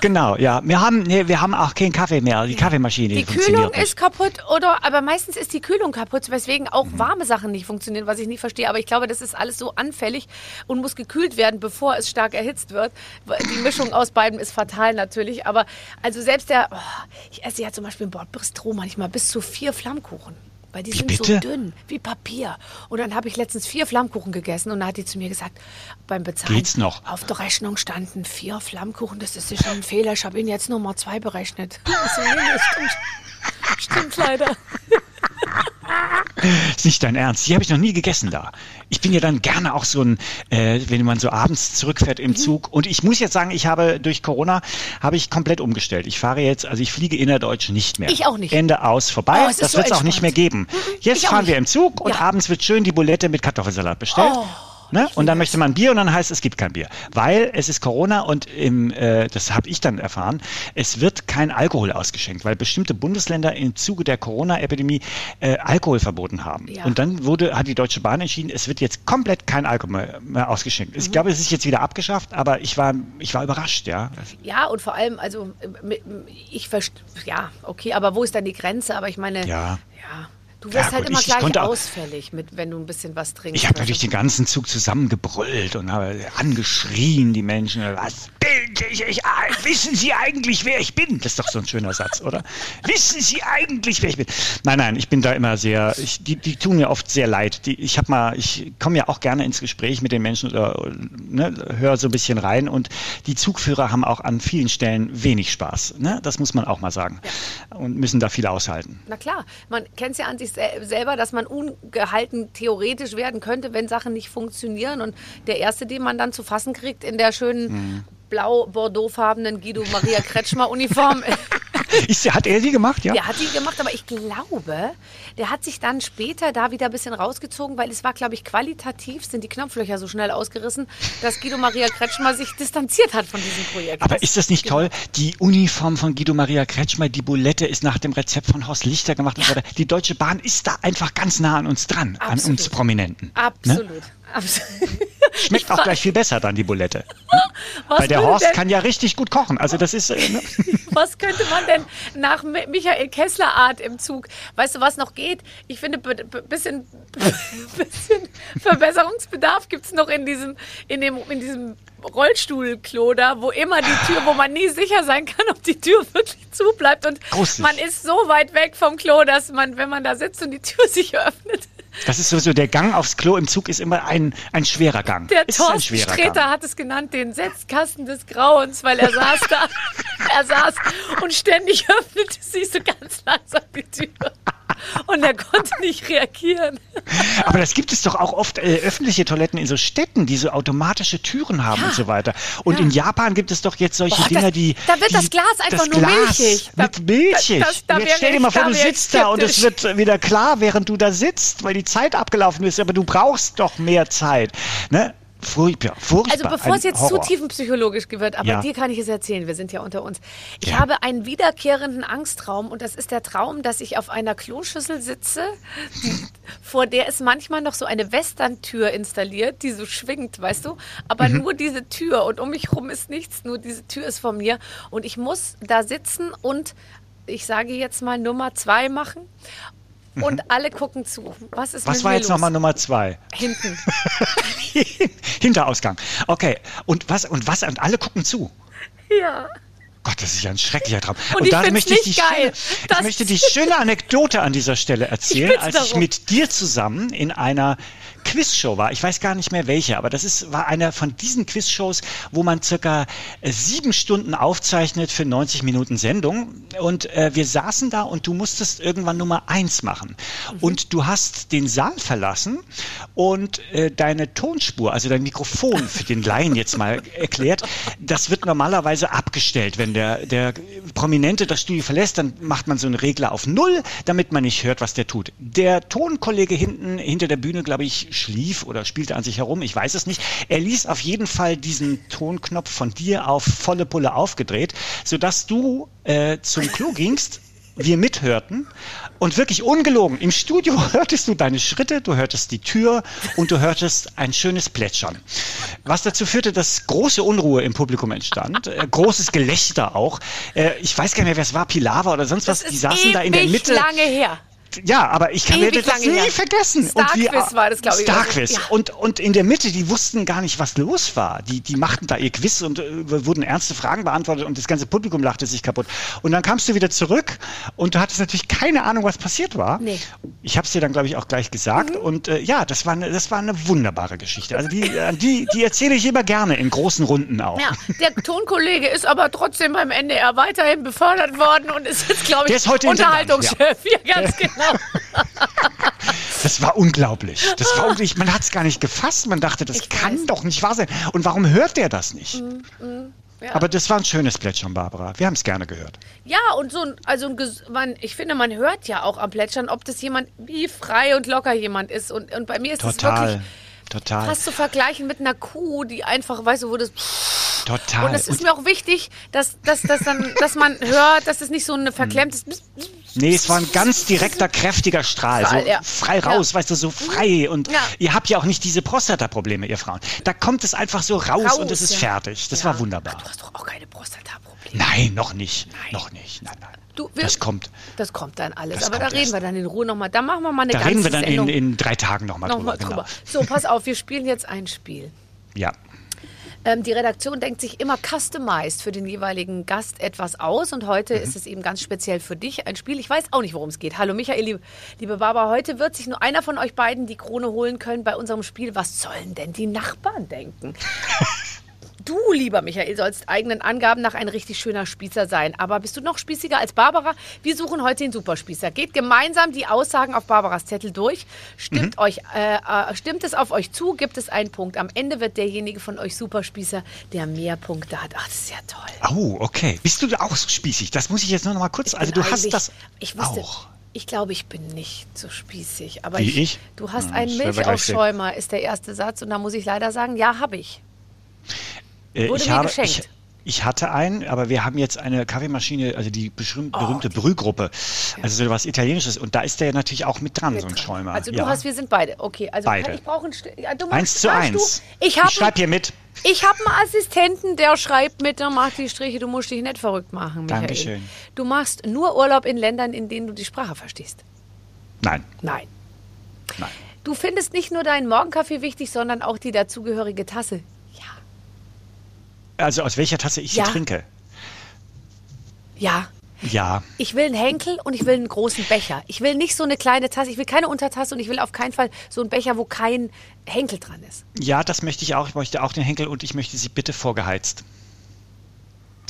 genau, ja. Wir haben, nee, wir haben auch keinen Kaffee mehr. Die Kaffeemaschine Die Kühlung ist kaputt oder, aber meistens ist die Kühlung kaputt, weswegen auch mhm. warme Sachen nicht funktionieren, was ich nicht verstehe. Aber ich glaube, das ist alles so anfällig und muss gekühlt werden, bevor es stark erhitzt wird. Die Mischung aus beiden ist fatal natürlich. Aber also selbst der, oh, ich esse ja zum Beispiel im Bordbistro manchmal bis zu vier Flammkuchen weil die sind Bitte? so dünn wie Papier. Und dann habe ich letztens vier Flammkuchen gegessen und dann hat die zu mir gesagt, beim Bezahlen, Geht's noch? auf der Rechnung standen vier Flammkuchen, das ist sicher ein Fehler, ich habe Ihnen jetzt nur mal zwei berechnet. So, nee, nee, stimmt, stimmt leider. ist nicht dein Ernst. Die habe ich noch nie gegessen da. Ich bin ja dann gerne auch so ein, äh, wenn man so abends zurückfährt im mhm. Zug. Und ich muss jetzt sagen, ich habe durch Corona habe ich komplett umgestellt. Ich fahre jetzt, also ich fliege innerdeutsch nicht mehr. Ich auch nicht. Ende aus, vorbei. Oh, das so wird es auch nicht mehr geben. Mhm. Jetzt ich fahren wir im Zug und ja. abends wird schön die Bulette mit Kartoffelsalat bestellt. Oh. Ne? Und dann möchte man Bier und dann heißt es, gibt kein Bier. Weil es ist Corona und im, äh, das habe ich dann erfahren, es wird kein Alkohol ausgeschenkt, weil bestimmte Bundesländer im Zuge der Corona-Epidemie äh, Alkohol verboten haben. Ja. Und dann wurde, hat die Deutsche Bahn entschieden, es wird jetzt komplett kein Alkohol mehr, mehr ausgeschenkt. Mhm. Ich glaube, es ist jetzt wieder abgeschafft, aber ich war, ich war überrascht, ja. Ja, und vor allem, also ich verstehe, ja, okay, aber wo ist dann die Grenze? Aber ich meine, ja. ja Du wirst ja, halt immer ich, gleich ich ausfällig, mit, wenn du ein bisschen was trinkst. Ich habe natürlich den ganzen Zug zusammengebrüllt und habe angeschrien, die Menschen. Was bin ich, ich? Wissen Sie eigentlich, wer ich bin? Das ist doch so ein schöner Satz, oder? Wissen Sie eigentlich, wer ich bin? Nein, nein, ich bin da immer sehr, ich, die, die tun mir oft sehr leid. Die, ich habe mal, ich komme ja auch gerne ins Gespräch mit den Menschen oder ne, höre so ein bisschen rein und die Zugführer haben auch an vielen Stellen wenig Spaß. Ne? Das muss man auch mal sagen. Ja. Und müssen da viel aushalten. Na klar, man kennt es ja an sich selber, dass man ungehalten theoretisch werden könnte, wenn Sachen nicht funktionieren. Und der erste, den man dann zu fassen kriegt in der schönen mhm. blau-bordeauxfarbenen Guido Maria Kretschmer Uniform Ist, hat er sie gemacht, ja? Der hat sie gemacht, aber ich glaube, der hat sich dann später da wieder ein bisschen rausgezogen, weil es war, glaube ich, qualitativ sind die Knopflöcher so schnell ausgerissen, dass Guido Maria Kretschmer sich distanziert hat von diesem Projekt. Aber ist das nicht genau. toll? Die Uniform von Guido Maria Kretschmer, die Bulette ist nach dem Rezept von Horst Lichter gemacht. Ja. Die Deutsche Bahn ist da einfach ganz nah an uns dran, Absolut. an uns Prominenten. Ne? Absolut. Schmeckt auch gleich viel besser dann die Bulette. Weil der Horst kann ja richtig gut kochen. Also das ist. Äh, ne? Was könnte man denn nach Michael Kessler Art im Zug? Weißt du, was noch geht? Ich finde, ein bisschen, bisschen Verbesserungsbedarf gibt es noch in diesem, in dem, in diesem Rollstuhlklo da, wo immer die Tür, wo man nie sicher sein kann, ob die Tür wirklich zu bleibt. Und Großig. man ist so weit weg vom Klo, dass man, wenn man da sitzt und die Tür sich öffnet, das ist sowieso, der Gang aufs Klo im Zug ist immer ein, ein schwerer Gang. Der Thorsten Sträter Gang. hat es genannt, den Setzkasten des Grauens, weil er saß da, er saß und ständig öffnete sich so ganz langsam die Tür. Und er konnte nicht reagieren. Aber das gibt es doch auch oft äh, öffentliche Toiletten in so Städten, die so automatische Türen haben ja. und so weiter. Und ja. in Japan gibt es doch jetzt solche Boah, Dinger, die. Da wird die, das Glas einfach das nur Glas milchig. Mit milchig. Das, das, jetzt stell dir mal vor, du sitzt da und es wird wieder klar, während du da sitzt, weil die Zeit abgelaufen ist. Aber du brauchst doch mehr Zeit. Ne? Furchtbar, furchtbar. Also bevor es jetzt Horror. zu tiefenpsychologisch wird, aber ja. dir kann ich es erzählen, wir sind ja unter uns. Ich ja. habe einen wiederkehrenden Angsttraum und das ist der Traum, dass ich auf einer Kloschüssel sitze, die, vor der ist manchmal noch so eine Western-Tür installiert, die so schwingt, weißt du? Aber mhm. nur diese Tür und um mich herum ist nichts, nur diese Tür ist von mir und ich muss da sitzen und ich sage jetzt mal Nummer zwei machen und mhm. alle gucken zu. Was ist Was war jetzt nochmal Nummer zwei? Hinten. Hinterausgang. Okay. Und was, und was, und alle gucken zu? Ja. Gott, das ist ja ein schrecklicher Traum. Und, und da möchte ich, die schöne, ich möchte die schöne Anekdote an dieser Stelle erzählen, ich als darum. ich mit dir zusammen in einer Quizshow war. Ich weiß gar nicht mehr welche, aber das ist, war einer von diesen Quizshows, wo man circa äh, sieben Stunden aufzeichnet für 90 Minuten Sendung. Und äh, wir saßen da und du musstest irgendwann Nummer eins machen. Mhm. Und du hast den Saal verlassen und äh, deine Tonspur, also dein Mikrofon für den Laien jetzt mal erklärt, das wird normalerweise abgestellt. Wenn der, der Prominente das Studio verlässt, dann macht man so einen Regler auf Null, damit man nicht hört, was der tut. Der Tonkollege hinten, hinter der Bühne, glaube ich, schlief oder spielte an sich herum, ich weiß es nicht. Er ließ auf jeden Fall diesen Tonknopf von dir auf volle Pulle aufgedreht, sodass du äh, zum Klo gingst wir mithörten und wirklich ungelogen. Im Studio hörtest du deine Schritte, du hörtest die Tür und du hörtest ein schönes Plätschern. Was dazu führte, dass große Unruhe im Publikum entstand, äh, großes Gelächter auch. Äh, ich weiß gar nicht mehr, wer es war, Pilava oder sonst was. Die saßen da in der Mitte. lange her ja, aber ich kann Ewig mir das nie her. vergessen. Starquiz war das, glaube ich. Starquiz. Ja. Und, und in der Mitte, die wussten gar nicht, was los war. Die, die machten da ihr Quiz und äh, wurden ernste Fragen beantwortet und das ganze Publikum lachte sich kaputt. Und dann kamst du wieder zurück und du hattest natürlich keine Ahnung, was passiert war. Nee. Ich habe es dir dann, glaube ich, auch gleich gesagt. Mhm. Und äh, ja, das war, eine, das war eine wunderbare Geschichte. Also die, äh, die, die erzähle ich immer gerne in großen Runden auch. Ja, der Tonkollege ist aber trotzdem beim NDR weiterhin befördert worden und ist jetzt, glaube ich, Unterhaltungschef. Ja. ja, ganz genau. Das war unglaublich. Das war unglaublich. Man hat es gar nicht gefasst. Man dachte, das ich kann weiß. doch nicht wahr sein. Und warum hört der das nicht? Mm, mm, ja. Aber das war ein schönes Plätschern, Barbara. Wir haben es gerne gehört. Ja, und so ein, also ein, man, ich finde, man hört ja auch am Plätschern, ob das jemand wie frei und locker jemand ist. Und, und bei mir ist es wirklich Total. fast zu vergleichen mit einer Kuh, die einfach, weißt du, wo das Total. Und es ist mir auch wichtig, dass, dass, dass, dann, dass man hört, dass es nicht so ein verklemmtes. Nee, es war ein ganz direkter, kräftiger Strahl. So ja. frei raus, ja. weißt du, so frei. Und ja. ihr habt ja auch nicht diese Prostata-Probleme, ihr Frauen. Da kommt es einfach so raus, raus und es ist fertig. Das war wunderbar. Ach, du hast doch auch keine Prostata-Probleme. Nein, noch nicht. Nein. Noch nicht. Nein, nein. Du, wir, das kommt. Das kommt dann alles. Aber da reden erst. wir dann in Ruhe nochmal. Da machen wir mal eine da ganze Da reden wir dann in, in, drei Tagen nochmal noch drüber. Genau. So, pass auf, wir spielen jetzt ein Spiel. Ja. Ähm, die Redaktion denkt sich immer customized für den jeweiligen Gast etwas aus und heute mhm. ist es eben ganz speziell für dich ein Spiel. Ich weiß auch nicht, worum es geht. Hallo Michael, liebe, liebe Barbara, heute wird sich nur einer von euch beiden die Krone holen können bei unserem Spiel. Was sollen denn die Nachbarn denken? Du, lieber Michael, sollst eigenen Angaben nach ein richtig schöner Spießer sein. Aber bist du noch spießiger als Barbara? Wir suchen heute den Superspießer. Geht gemeinsam die Aussagen auf Barbaras Zettel durch. Stimmt, mhm. euch, äh, äh, stimmt es auf euch zu, gibt es einen Punkt. Am Ende wird derjenige von euch Superspießer, der mehr Punkte hat. Ach, das ist ja toll. Oh, okay. Bist du auch so spießig? Das muss ich jetzt nur noch mal kurz. Also du hast das ich wusste, auch. Ich glaube, ich bin nicht so spießig. Aber Wie ich, ich? Du hast hm, einen Milchaufschäumer, ist der erste Satz. Und da muss ich leider sagen, ja, habe ich. Äh, Wurde ich mir habe, geschenkt. Ich, ich hatte einen, aber wir haben jetzt eine Kaffeemaschine, also die berühmte, oh, Brühgruppe, also so was Italienisches. Und da ist der natürlich auch mit dran, mit so ein Schäumer. Also du ja. hast, wir sind beide. Okay, also beide. ich brauche ein ja, Eins zu eins. Du, ich, ich schreibe hier mit. Ich habe einen Assistenten, der schreibt mit, der macht die Striche. Du musst dich nicht verrückt machen, Michael. Dankeschön. Du machst nur Urlaub in Ländern, in denen du die Sprache verstehst. Nein. Nein. Nein. Du findest nicht nur deinen Morgenkaffee wichtig, sondern auch die dazugehörige Tasse. Also aus welcher Tasse ich ja. sie trinke? Ja. Ja. Ich will einen Henkel und ich will einen großen Becher. Ich will nicht so eine kleine Tasse, ich will keine Untertasse und ich will auf keinen Fall so einen Becher, wo kein Henkel dran ist. Ja, das möchte ich auch. Ich möchte auch den Henkel und ich möchte sie bitte vorgeheizt.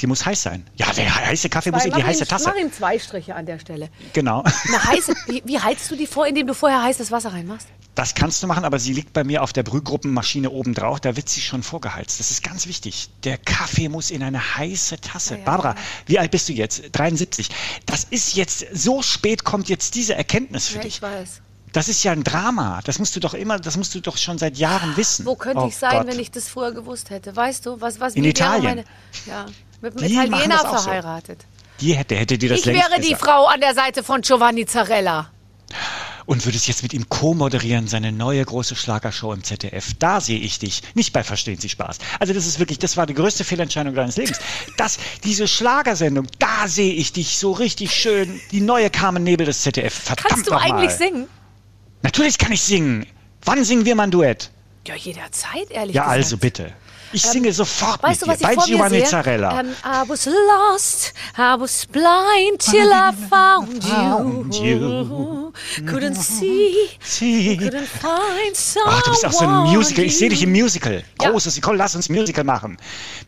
Die muss heiß sein. Ja, der heiße Kaffee zwei, muss in die heiße Tasse. Mach ihm zwei Striche an der Stelle. Genau. Eine heiße, wie, wie heizt du die vor, indem du vorher heißes Wasser reinmachst? Das kannst du machen, aber sie liegt bei mir auf der Brühgruppenmaschine oben drauf. Da wird sie schon vorgeheizt. Das ist ganz wichtig. Der Kaffee muss in eine heiße Tasse. Ja, ja, Barbara, ja. wie alt bist du jetzt? 73. Das ist jetzt, so spät kommt jetzt diese Erkenntnis für dich. Ich weiß. Das ist ja ein Drama. Das musst du doch immer, das musst du doch schon seit Jahren wissen. Wo könnte oh ich sein, Gott. wenn ich das früher gewusst hätte? Weißt du, was, was In Italien. Meine, ja, mit einem die Italiener verheiratet. So. Die hätte, hätte dir das Ich wäre die gesagt. Frau an der Seite von Giovanni Zarella. Und würdest jetzt mit ihm co-moderieren, seine neue große Schlagershow im ZDF. Da sehe ich dich. Nicht bei Verstehen Sie Spaß. Also das ist wirklich, das war die größte Fehlentscheidung deines Lebens. Das, diese Schlagersendung, da sehe ich dich so richtig schön. Die neue Carmen Nebel des ZDF. Verdammt Kannst du eigentlich singen? Natürlich kann ich singen. Wann singen wir mal ein Duett? Ja, jederzeit, ehrlich ja, gesagt. Ja, also bitte. Ich ähm, singe sofort weißt mit du, was dir, bei Giovanni Zarella. Um, ähm, I was lost, I was blind till I found you. Couldn't see, see. couldn't find someone. Oh, du bist auch so ein Musical. Ich sehe dich im Musical. Großes. Ja. Komm, lass uns Musical machen.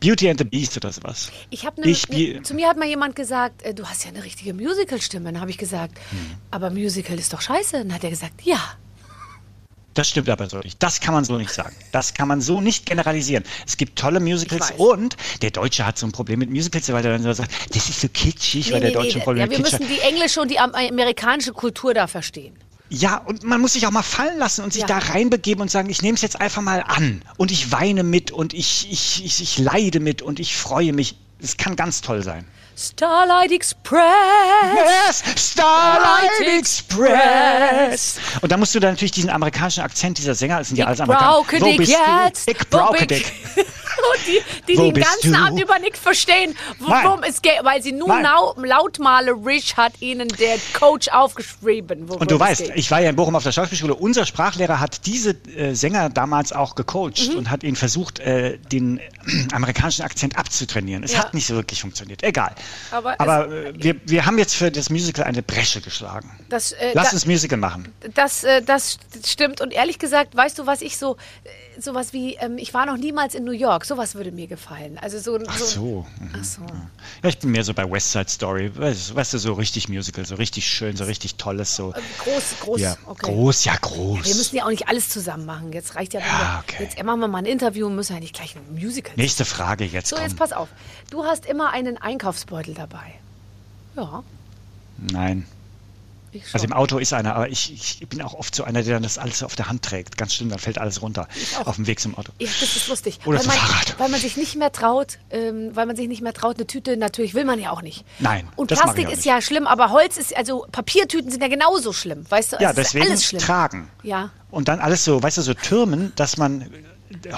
Beauty and the Beast oder sowas. Ich habe ne, ne, zu mir hat mal jemand gesagt, äh, du hast ja eine richtige Musical-Stimme. Dann habe ich gesagt, hm. aber Musical ist doch scheiße. Dann hat er gesagt, ja. Das stimmt aber so nicht. Das kann man so nicht sagen. Das kann man so nicht generalisieren. Es gibt tolle Musicals und der Deutsche hat so ein Problem mit Musicals, weil er dann so sagt, das ist so kitschig, nee, weil der Deutsche nee, Problem ja, Wir müssen die englische und die amerikanische Kultur da verstehen. Ja, und man muss sich auch mal fallen lassen und sich ja. da reinbegeben und sagen, ich nehme es jetzt einfach mal an. Und ich weine mit und ich, ich, ich, ich leide mit und ich freue mich. Es kann ganz toll sein. Starlight Express. Yes, Starlight, Starlight Express. Und da musst du dann natürlich diesen amerikanischen Akzent dieser Sänger, das sind ja alles Amerikaner. Wo bist jetzt? du? Ich brauche dich. Und die, die den ganzen du? Abend über nichts verstehen, worum es geht, weil sie nun lautmalerisch hat ihnen der Coach aufgeschrieben. Und du weißt, geht. ich war ja in Bochum auf der Schauspielschule, unser Sprachlehrer hat diese äh, Sänger damals auch gecoacht mhm. und hat ihnen versucht, äh, den äh, amerikanischen Akzent abzutrainieren. Es ja. hat nicht so wirklich funktioniert. Egal. Aber, Aber äh, wir, wir haben jetzt für das Musical eine Bresche geschlagen. Das, äh, Lass da, uns Musical machen. Das, äh, das stimmt. Und ehrlich gesagt, weißt du, was ich so, sowas wie, ähm, ich war noch niemals in New York, sowas würde mir gefallen. Also so, ach so. Mhm. Ach so. Ja, ich bin mehr so bei West Side Story, weißt, weißt, du, so richtig Musical, so richtig schön, so richtig tolles, so. Äh, groß, groß, ja, okay. Groß, ja, groß. Ja, wir müssen ja auch nicht alles zusammen machen. Jetzt reicht ja, ja okay. Jetzt machen wir mal ein Interview und müssen ja nicht gleich ein Musical. Nächste Frage jetzt. So, komm. jetzt pass auf. Du hast immer einen Einkaufsbeutel dabei. Ja. Nein. Also im Auto ist einer, aber ich, ich, bin auch oft so einer, der dann das alles auf der Hand trägt. Ganz schlimm, dann fällt alles runter auf dem Weg zum Auto. Ja, das ist lustig. Oder weil zum man, Fahrrad. Weil man sich nicht mehr traut, ähm, weil man sich nicht mehr traut, eine Tüte, natürlich will man ja auch nicht. Nein. Und Plastik ist ja schlimm, aber Holz ist, also Papiertüten sind ja genauso schlimm, weißt du? Also ja, deswegen alles schlimm. tragen. Ja. Und dann alles so, weißt du, so Türmen, dass man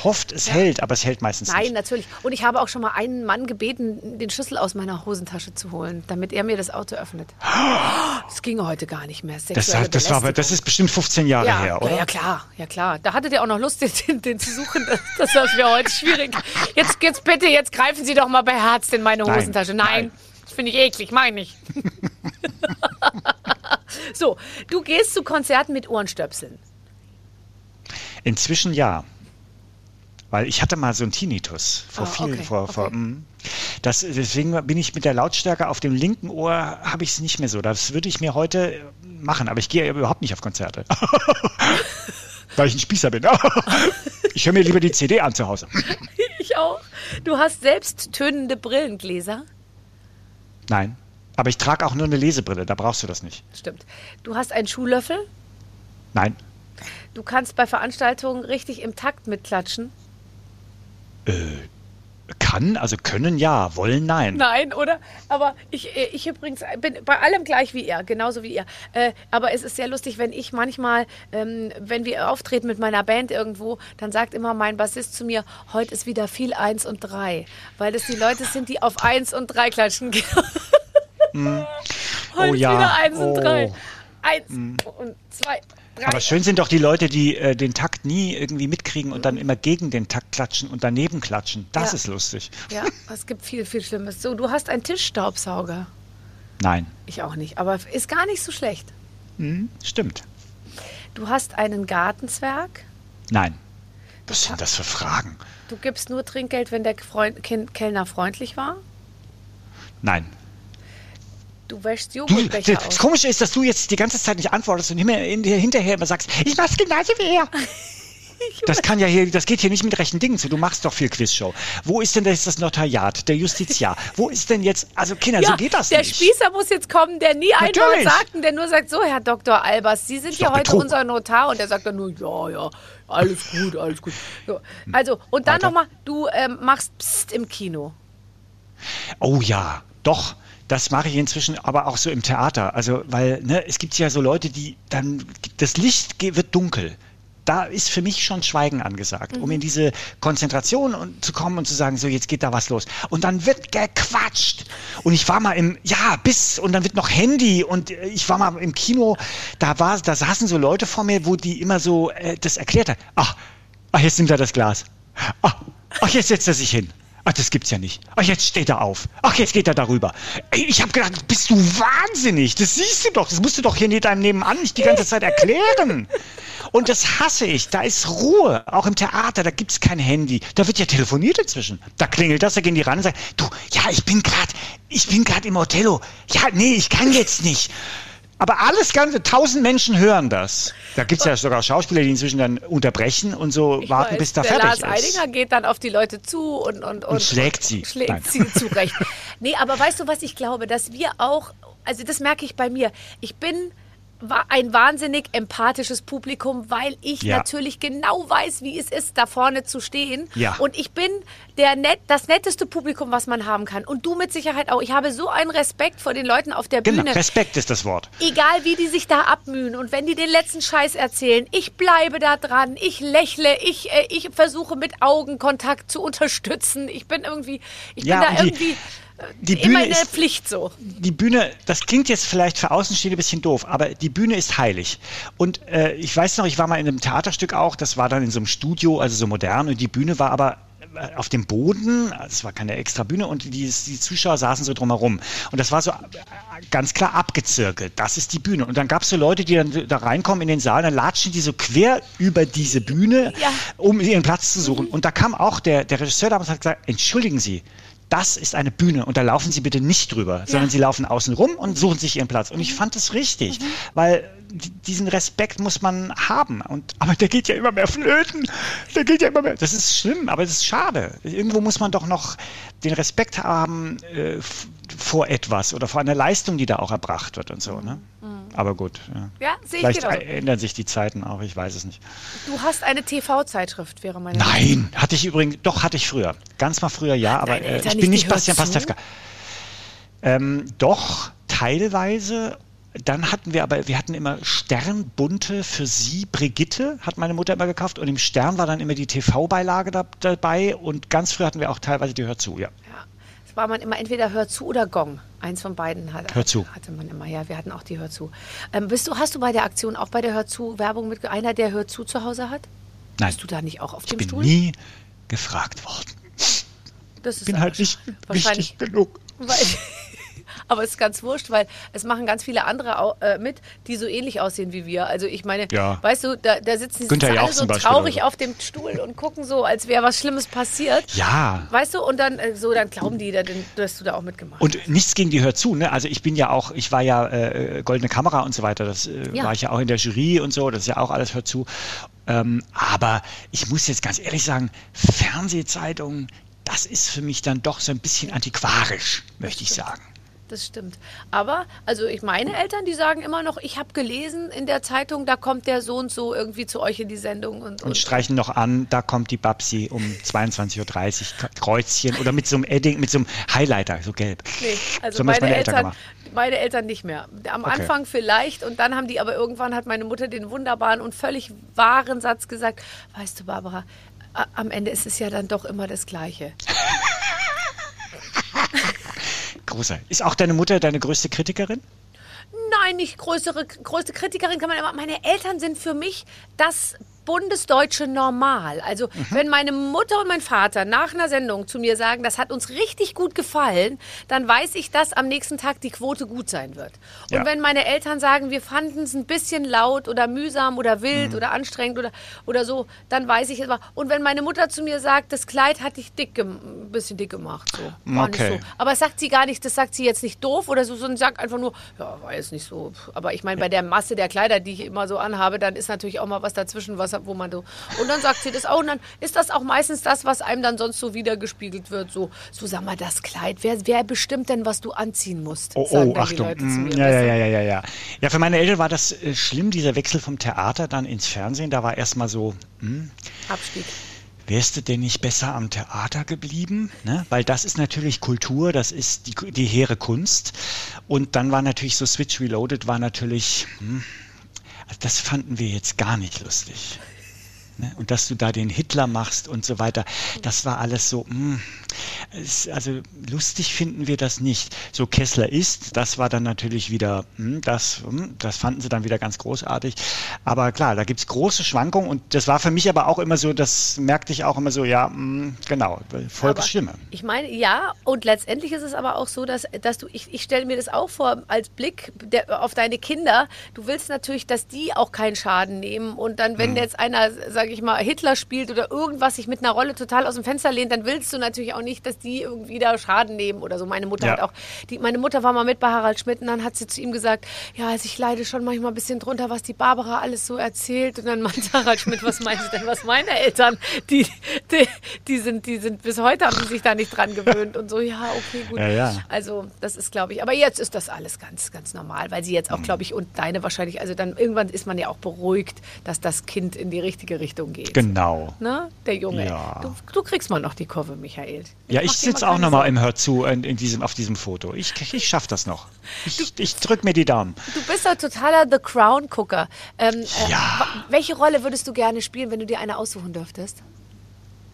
hofft, es ja. hält, aber es hält meistens Nein, nicht. Nein, natürlich. Und ich habe auch schon mal einen Mann gebeten, den Schlüssel aus meiner Hosentasche zu holen, damit er mir das Auto öffnet. Das ging heute gar nicht mehr. Das, das, war, das ist bestimmt 15 Jahre ja, her, oder? Ja, klar, ja klar. Da hattet ihr auch noch Lust, den, den zu suchen. Das, das wäre heute schwierig. Jetzt, jetzt bitte, jetzt greifen Sie doch mal bei Herz in meine Hosentasche. Nein, Nein. das finde ich eklig, meine ich. so, du gehst zu Konzerten mit Ohrenstöpseln. Inzwischen ja. Weil ich hatte mal so einen Tinnitus vor oh, vielen, okay, vor, okay. vor mm. das, deswegen bin ich mit der Lautstärke auf dem linken Ohr habe ich es nicht mehr so. Das würde ich mir heute machen, aber ich gehe überhaupt nicht auf Konzerte. Weil ich ein Spießer bin. ich höre mir lieber die CD an zu Hause. ich auch. Du hast selbst tönende Brillengläser? Nein. Aber ich trage auch nur eine Lesebrille, da brauchst du das nicht. Stimmt. Du hast einen Schuhlöffel? Nein. Du kannst bei Veranstaltungen richtig im Takt mitklatschen? Äh, kann, also können ja, wollen nein. Nein, oder? Aber ich, äh, ich übrigens bin bei allem gleich wie ihr, genauso wie ihr. Äh, aber es ist sehr lustig, wenn ich manchmal, ähm, wenn wir auftreten mit meiner Band irgendwo, dann sagt immer mein Bassist zu mir, heute ist wieder viel eins und drei. Weil das die Leute sind, die auf eins und drei klatschen. mm. Heute oh, ist ja. wieder eins oh. und drei. Eins mm. und zwei aber schön sind doch die Leute, die äh, den Takt nie irgendwie mitkriegen und dann immer gegen den Takt klatschen und daneben klatschen. Das ja. ist lustig. Ja, es gibt viel, viel Schlimmes. So, du hast einen Tischstaubsauger. Nein. Ich auch nicht, aber ist gar nicht so schlecht. Hm, stimmt. Du hast einen Gartenzwerg. Nein. Was sind das für Fragen? Du gibst nur Trinkgeld, wenn der Freund, kind, Kellner freundlich war. Nein. Du wäschst Joghurtbecher du, Das Komische ist, dass du jetzt die ganze Zeit nicht antwortest und hinterher immer sagst, ich mach's genauso wie er. Das kann ja hier, das geht hier nicht mit rechten Dingen zu. Du machst doch viel Quizshow. Wo ist denn jetzt das Notariat, der Justiziar? Wo ist denn jetzt, also Kinder, ja, so geht das der nicht. Der Spießer muss jetzt kommen, der nie ein Wort sagt und der nur sagt, so Herr Dr. Albers, Sie sind ja heute Betrug. unser Notar und der sagt dann nur, ja, ja, alles gut, alles gut. So, also, und dann nochmal, du ähm, machst Psst im Kino. Oh ja, doch. Das mache ich inzwischen aber auch so im Theater. Also, weil ne, es gibt ja so Leute, die dann, das Licht wird dunkel da ist für mich schon Schweigen angesagt, mhm. um in diese Konzentration zu kommen und zu sagen, so jetzt geht da was los. Und dann wird gequatscht. Und ich war mal im, ja, bis, und dann wird noch Handy und ich war mal im Kino, da war, da saßen so Leute vor mir, wo die immer so äh, das erklärt hat. Ach, ach, jetzt nimmt er das Glas. Ach, ach jetzt setzt er sich hin. Ach, das gibt's ja nicht. Ach, jetzt steht er auf. Ach, jetzt geht er darüber. Ey, ich habe gedacht, bist du wahnsinnig? Das siehst du doch. Das musst du doch hier in deinem Nebenan nicht die ganze Zeit erklären. Und das hasse ich. Da ist Ruhe. Auch im Theater, da gibt's kein Handy. Da wird ja telefoniert inzwischen. Da klingelt das, da gehen die ran und sagen, du, ja, ich bin gerade, ich bin gerade im Othello. Ja, nee, ich kann jetzt nicht. Aber alles Ganze, tausend Menschen hören das. Da gibt es ja sogar Schauspieler, die inzwischen dann unterbrechen und so ich warten, weiß, bis da fertig Lars ist. Lars Eidinger geht dann auf die Leute zu und, und, und, und schlägt sie. Schlägt Nein. sie zurecht. Nee, aber weißt du, was ich glaube? Dass wir auch, also das merke ich bei mir. Ich bin ein wahnsinnig empathisches Publikum, weil ich ja. natürlich genau weiß, wie es ist, da vorne zu stehen. Ja. Und ich bin der net, das netteste Publikum, was man haben kann. Und du mit Sicherheit auch. Ich habe so einen Respekt vor den Leuten auf der genau, Bühne. Respekt ist das Wort. Egal, wie die sich da abmühen und wenn die den letzten Scheiß erzählen, ich bleibe da dran, ich lächle, ich, äh, ich versuche mit Augenkontakt zu unterstützen. Ich bin irgendwie, ich ja, bin da irgendwie die Bühne immer eine ist, Pflicht so. Die Bühne, das klingt jetzt vielleicht für Außenstehende ein bisschen doof, aber die Bühne ist heilig. Und äh, ich weiß noch, ich war mal in einem Theaterstück auch, das war dann in so einem Studio, also so modern, und die Bühne war aber äh, auf dem Boden, es war keine extra Bühne und die, die Zuschauer saßen so drumherum. Und das war so äh, ganz klar abgezirkelt. Das ist die Bühne. Und dann gab es so Leute, die dann da reinkommen in den Saal, dann latschen die so quer über diese Bühne, ja. um ihren Platz zu suchen. Mhm. Und da kam auch der, der Regisseur damals hat gesagt, entschuldigen Sie, das ist eine Bühne und da laufen Sie bitte nicht drüber, ja. sondern Sie laufen außen rum und suchen sich Ihren Platz. Und ich fand das richtig, mhm. weil diesen Respekt muss man haben. Und, aber der geht ja immer mehr flöten. Der geht ja immer mehr. Das ist schlimm, aber es ist schade. Irgendwo muss man doch noch den Respekt haben äh, vor etwas oder vor einer Leistung, die da auch erbracht wird und so. Ne? Mhm. Aber gut. Ja, ja sehe ich genauso. ändern sich die Zeiten auch, ich weiß es nicht. Du hast eine TV-Zeitschrift, wäre meine Nein, Frage. hatte ich übrigens, doch hatte ich früher. Ganz mal früher ja, aber äh, ich bin nicht Bastian Pastewka. Ähm, doch, teilweise. Dann hatten wir aber, wir hatten immer Sternbunte für sie, Brigitte, hat meine Mutter immer gekauft. Und im Stern war dann immer die TV-Beilage da, dabei. Und ganz früh hatten wir auch teilweise die Hör zu, ja. War man immer entweder Hör zu oder Gong. Eins von beiden hat, Hör zu. hatte man immer. Ja, wir hatten auch die Hör zu. Ähm, bist du, hast du bei der Aktion auch bei der Hör zu Werbung mit einer, der Hör zu zu Hause hat? Nein. Bist du da nicht auch auf dem ich bin Stuhl? nie gefragt worden. Das ist bin halt nicht wichtig genug. Weil, aber es ist ganz wurscht, weil es machen ganz viele andere äh, mit, die so ähnlich aussehen wie wir. Also ich meine, ja. weißt du, da, da sitzen die alle so traurig so. auf dem Stuhl und gucken so, als wäre was Schlimmes passiert. Ja. Weißt du, und dann äh, so, dann glauben die, dass du da auch mitgemacht. Und nichts gegen die hört zu, ne? Also ich bin ja auch, ich war ja äh, goldene Kamera und so weiter, das äh, ja. war ich ja auch in der Jury und so, das ist ja auch alles hört zu. Ähm, aber ich muss jetzt ganz ehrlich sagen, Fernsehzeitungen, das ist für mich dann doch so ein bisschen antiquarisch, möchte ich sagen das stimmt. Aber, also ich meine Eltern, die sagen immer noch, ich habe gelesen in der Zeitung, da kommt der so und so irgendwie zu euch in die Sendung. Und, und, und streichen noch an, da kommt die Babsi um 22.30 Uhr, Kreuzchen oder mit so einem Edding, mit so einem Highlighter, so gelb. Nee, also so meine, meine, Eltern, Eltern meine Eltern nicht mehr. Am okay. Anfang vielleicht und dann haben die aber irgendwann hat meine Mutter den wunderbaren und völlig wahren Satz gesagt, weißt du Barbara, am Ende ist es ja dann doch immer das Gleiche. Großer. Ist auch deine Mutter deine größte Kritikerin? Nein, nicht größere, größte Kritikerin kann man immer. Meine Eltern sind für mich das bundesdeutsche Normal. Also mhm. wenn meine Mutter und mein Vater nach einer Sendung zu mir sagen, das hat uns richtig gut gefallen, dann weiß ich, dass am nächsten Tag die Quote gut sein wird. Und ja. wenn meine Eltern sagen, wir fanden es ein bisschen laut oder mühsam oder wild mhm. oder anstrengend oder, oder so, dann weiß ich es. Und wenn meine Mutter zu mir sagt, das Kleid hat dich dick, ein bisschen dick gemacht, so. Okay. so. Aber sagt sie gar nicht, das sagt sie jetzt nicht doof oder so, sondern sagt einfach nur, ja, war jetzt nicht so. Aber ich meine, bei der Masse der Kleider, die ich immer so anhabe, dann ist natürlich auch mal was dazwischen, was, wo man so. Und dann sagt sie das auch. Und dann ist das auch meistens das, was einem dann sonst so wiedergespiegelt wird. So, so sag mal, das Kleid. Wer, wer bestimmt denn, was du anziehen musst? Oh, oh Achtung. Mm, ja, ja, ja, ja, ja. Ja, für meine Eltern war das äh, schlimm, dieser Wechsel vom Theater dann ins Fernsehen. Da war erstmal so. Hm, Abstieg wärst du denn nicht besser am Theater geblieben? Ne? Weil das ist natürlich Kultur, das ist die, die hehre Kunst. Und dann war natürlich so Switch Reloaded, war natürlich, hm, das fanden wir jetzt gar nicht lustig. Ne? Und dass du da den Hitler machst und so weiter, das war alles so, mh, hm, also lustig finden wir das nicht. So Kessler ist, das war dann natürlich wieder, hm, das, hm, das fanden sie dann wieder ganz großartig. Aber klar, da gibt es große Schwankungen und das war für mich aber auch immer so, das merkte ich auch immer so, ja, hm, genau, Volksstimme. Ich meine, ja, und letztendlich ist es aber auch so, dass, dass du, ich, ich stelle mir das auch vor, als Blick der, auf deine Kinder, du willst natürlich, dass die auch keinen Schaden nehmen und dann, wenn hm. jetzt einer, sage ich mal, Hitler spielt oder irgendwas sich mit einer Rolle total aus dem Fenster lehnt, dann willst du natürlich auch nicht, dass die irgendwie da Schaden nehmen oder so. Meine Mutter ja. hat auch, die, meine Mutter war mal mit bei Harald Schmidt und dann hat sie zu ihm gesagt, ja, also ich leide schon manchmal ein bisschen drunter, was die Barbara alles so erzählt. Und dann meinte Harald Schmidt, was meinst du denn, was meine Eltern, die, die, die, sind, die sind bis heute haben die sich da nicht dran gewöhnt und so, ja, okay, gut. Ja, ja. Also das ist, glaube ich, aber jetzt ist das alles ganz, ganz normal, weil sie jetzt auch, glaube ich, und deine wahrscheinlich, also dann irgendwann ist man ja auch beruhigt, dass das Kind in die richtige Richtung geht. Genau. Ne? Der Junge. Ja. Du, du kriegst mal noch die Kurve, Michael. Ja, ich sitze auch nochmal im Hörzu in, in, diesem, auf diesem Foto. Ich, ich schaffe das noch. Ich, ich drücke mir die Daumen. Du bist ein totaler The Crown-Gucker. Ähm, äh, ja. Äh, welche Rolle würdest du gerne spielen, wenn du dir eine aussuchen dürftest?